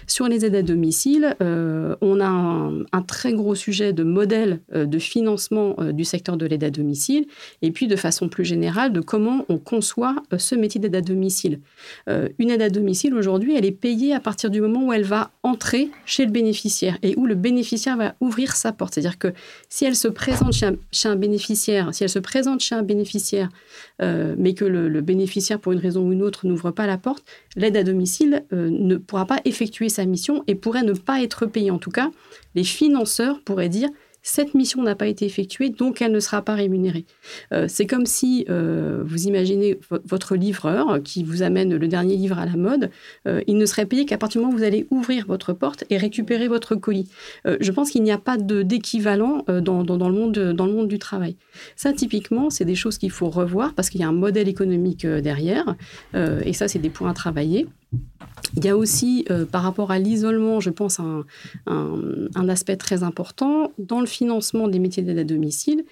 Sur les aides à domicile, on a un, un, très gros sujet de modèle de financement du secteur de l'aide à domicile, et puis de façon plus générale de comment on conçoit euh, ce métier d'aide à domicile. Euh, une aide à domicile, aujourd'hui, elle est payée à partir du moment où elle va entrer chez le bénéficiaire et où le bénéficiaire va ouvrir sa porte. C'est-à-dire que si elle se présente chez un, bénéficiaire, si elle se présente chez un bénéficiaire, euh, mais que le, bénéficiaire, pour une raison ou une autre, n'ouvre pas la porte, l'aide à domicile ne pourra pas effectuer sa mission et pourrait ne pas être payée. En tout cas, les financeurs pourraient dire cette mission n'a pas été effectuée, donc elle ne sera pas rémunérée. Euh, c'est comme si euh, vous imaginez votre livreur qui vous amène le dernier livre à la mode, euh, il ne serait payé qu'à partir du moment où vous allez ouvrir votre porte et récupérer votre colis. je pense qu'il n'y a pas d'équivalent dans, le monde, dans le monde du travail. Ça, typiquement, c'est des choses qu'il faut revoir parce qu'il y a un modèle économique derrière, et ça, c'est des points à travailler. Il y a aussi, euh, par rapport à l'isolement, je pense, un, un, aspect très important dans le financement des métiers d'aide à domicile.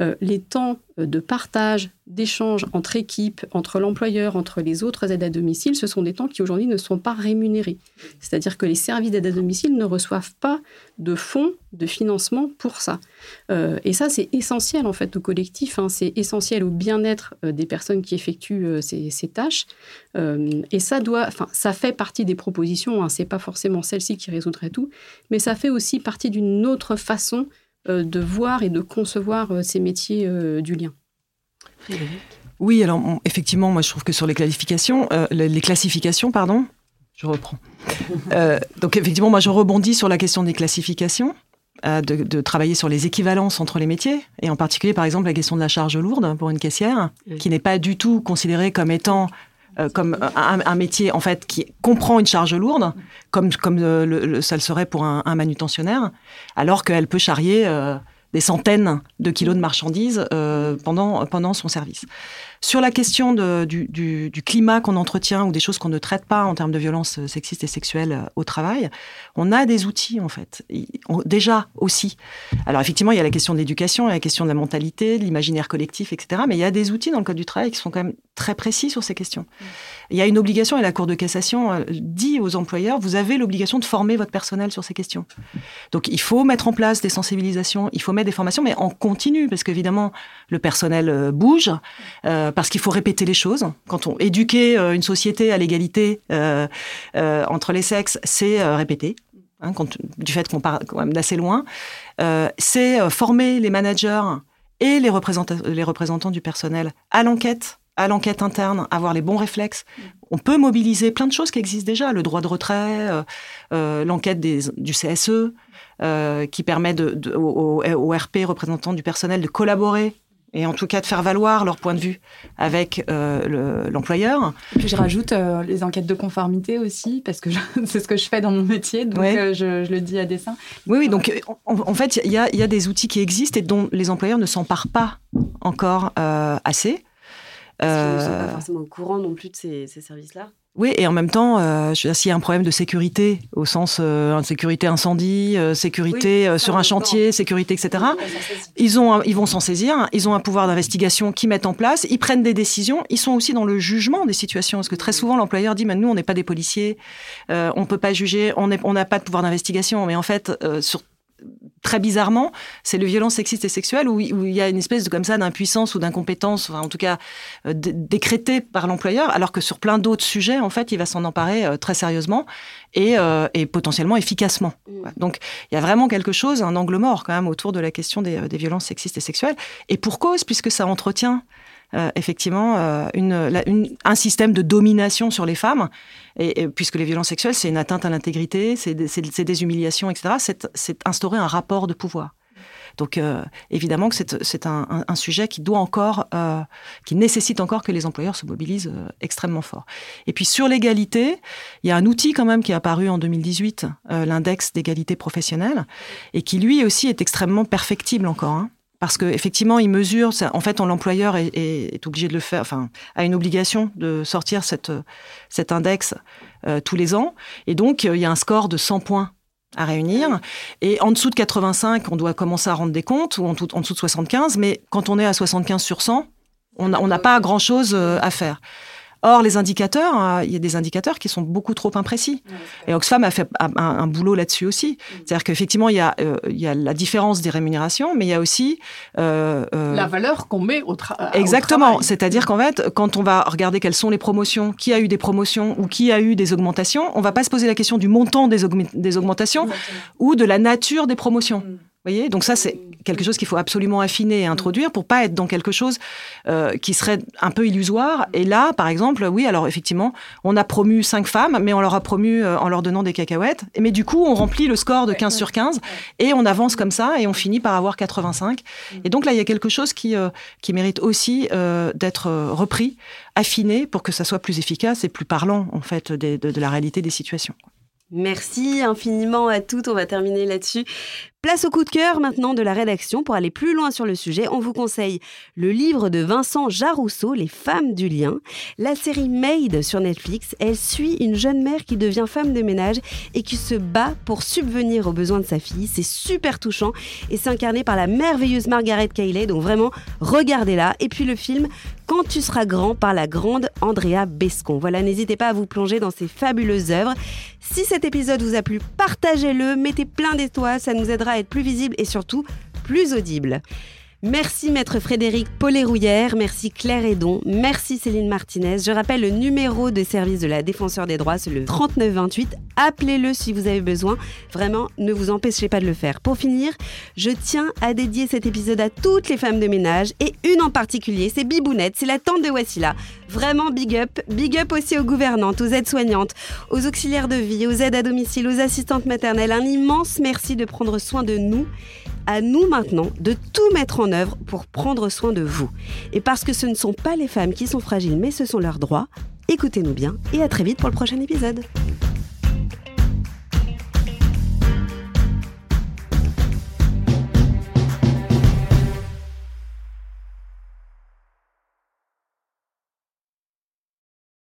Euh, les temps euh, de partage, d'échange entre équipes, entre l'employeur, entre les autres aides à domicile, ce sont des temps qui aujourd'hui ne sont pas rémunérés. C'est-à-dire que les services d'aide à domicile ne reçoivent pas de fonds de financement pour ça. Euh, et ça, c'est essentiel en fait au collectif, hein. c'est essentiel au bien-être des personnes qui effectuent ces, tâches. et ça doit, fait partie des propositions. Hein. c'est pas forcément celle-ci qui résoudrait tout, mais ça fait aussi partie d'une autre façon de voir et de concevoir euh, ces métiers euh, du lien. Oui, alors effectivement, moi je trouve que sur les classifications, les classifications, pardon, je reprends. donc effectivement, moi je rebondis sur la question des classifications. De, travailler sur les équivalences entre les métiers, et en particulier par exemple la question de la charge lourde pour une caissière, qui n'est pas du tout considérée comme étant euh, comme un, métier en fait qui comprend une charge lourde, comme comme euh, ça le serait pour un, manutentionnaire, alors qu'elle peut charrier euh, des centaines de kilos de marchandises euh, pendant, pendant son service. Sur la question du, climat qu'on entretient ou des choses qu'on ne traite pas en termes de violences sexistes et sexuelles au travail, on a des outils en fait. Déjà aussi. Alors effectivement, il y a la question de l'éducation, il y a la question de la mentalité, de l'imaginaire collectif, etc. Mais il y a des outils dans le code du travail qui sont quand même très précis sur ces questions. Il y a une obligation, et la Cour de cassation euh, dit aux employeurs, vous avez l'obligation de former votre personnel sur ces questions. Donc il faut mettre en place des sensibilisations, il faut mettre des formations, mais en continu, parce qu'évidemment, le personnel euh, bouge, euh, parce qu'il faut répéter les choses. Quand on éduquait une société à l'égalité euh, euh, entre les sexes, c'est répéter. Hein, du fait qu'on part quand même d'assez loin, c'est former les managers et les représentants, du personnel à l'enquête à l'enquête interne, avoir les bons réflexes. On peut mobiliser plein de choses qui existent déjà, le droit de retrait, euh, euh, l'enquête du CSE, euh, qui permet aux, aux, RP, représentants du personnel, de collaborer et en tout cas de faire valoir leur point de vue avec euh, l'employeur. Le, puis je rajoute euh, les enquêtes de conformité aussi, parce que c'est ce que je fais dans mon métier, donc ouais. euh, je, je, le dis à dessein. Oui, oui, donc en, en fait, il y, y, a des outils qui existent et dont les employeurs ne s'emparent pas encore assez. Parce qu'ils ne sont pas forcément au courant non plus de ces, ces services-là. Oui, et en même temps, euh, s'il y a un problème de sécurité, au sens euh, sécurité incendie, euh, sécurité oui, sur un chantier, sécurité, etc., ils, ont, ils vont s'en saisir, ils ont un pouvoir d'investigation qu'ils mettent en place, ils prennent des décisions, ils sont aussi dans le jugement des situations, parce que très souvent l'employeur dit, mais nous, on n'est pas des policiers, euh, on ne peut pas juger, on n'a on pas de pouvoir d'investigation, mais en fait, euh, sur très bizarrement, c'est le violence sexiste et sexuelle où, où, il y a une espèce de comme ça d'impuissance ou d'incompétence, enfin, en tout cas euh, décrétée par l'employeur, alors que sur plein d'autres sujets, en fait, il va s'en emparer euh, très sérieusement et, euh, et, potentiellement efficacement. Mmh. Donc, il y a vraiment quelque chose, un angle mort quand même autour de la question des, des violences sexistes et sexuelles, et pour cause, puisque ça entretient euh, effectivement euh, une, une, un système de domination sur les femmes, et puisque les violences sexuelles, c'est une atteinte à l'intégrité, c'est des, des humiliations, etc., c'est instaurer un rapport de pouvoir. Donc euh, évidemment que c'est un, un, un, sujet qui doit encore, euh, qui nécessite encore que les employeurs se mobilisent euh, extrêmement fort. Et puis sur l'égalité, il y a un outil quand même qui est apparu en 2018, euh, l'index d'égalité professionnelle, et qui lui aussi est extrêmement perfectible encore. Hein parce qu'effectivement, il mesure, en fait, l'employeur est, obligé de le faire, enfin, a une obligation de sortir cet index euh, tous les ans. Et donc, euh, il y a un score de 100 points à réunir. Et en dessous de 85, on doit commencer à rendre des comptes, ou en dessous de 75, mais quand on est à 75 sur 100, on n'a pas grand-chose euh, à faire. Or, les indicateurs, euh, il y a des indicateurs qui sont beaucoup trop imprécis. Et Oxfam a fait un, un boulot là-dessus aussi. C'est-à-dire qu'effectivement, il, euh, il, y a la différence des rémunérations, mais il y a aussi... Euh, la valeur qu'on met au, tra Exactement. C'est-à-dire qu'en fait, quand on va regarder quelles sont les promotions, qui a eu des promotions ou qui a eu des augmentations, on ne va pas se poser la question du montant des, aug des augmentations Exactement. ou de la nature des promotions. Mm voyez Donc ça, c'est quelque chose qu'il faut absolument affiner et introduire pour pas être dans quelque chose euh, qui serait un peu illusoire. Et là, par exemple, oui, alors effectivement, on a promu cinq femmes, mais on leur a promu euh, en leur donnant des cacahuètes. Mais du coup, on remplit le score de 15 sur 15 et on avance comme ça et on finit par avoir 85. Et donc là, il y a quelque chose qui, euh, qui mérite aussi euh, d'être repris, affiné pour que ça soit plus efficace et plus parlant, en fait, de, de la réalité des situations. Merci infiniment à toutes. On va terminer là-dessus. Place au coup de cœur maintenant de la rédaction. Pour aller plus loin sur le sujet, on vous conseille le livre de Vincent Jarousseau, Les femmes du lien. La série Made sur Netflix, elle suit une jeune mère qui devient femme de ménage et qui se bat pour subvenir aux besoins de sa fille. C'est super touchant et c'est incarné par la merveilleuse Margaret Cayley. Donc vraiment, regardez-la. Et puis le film Quand tu seras grand par la grande Andrea Bescon. Voilà, n'hésitez pas à vous plonger dans ces fabuleuses œuvres. Si cet épisode vous a plu, partagez-le, mettez plein d'étoiles, ça nous aidera être plus visible et surtout plus audible. Merci Maître Frédéric Paulet-Rouillère, merci Claire Edon, merci Céline Martinez. Je rappelle le numéro de service de la Défenseur des droits, c'est le 3928. Appelez-le si vous avez besoin. Vraiment, ne vous empêchez pas de le faire. Pour finir, je tiens à dédier cet épisode à toutes les femmes de ménage et une en particulier, c'est Bibounette, c'est la tante de Wassila. Vraiment big up. Big up aussi aux gouvernantes, aux aides-soignantes, aux auxiliaires de vie, aux aides à domicile, aux assistantes maternelles. Un immense merci de prendre soin de nous à nous maintenant de tout mettre en œuvre pour prendre soin de vous. Et parce que ce ne sont pas les femmes qui sont fragiles, mais ce sont leurs droits, écoutez-nous bien et à très vite pour le prochain épisode.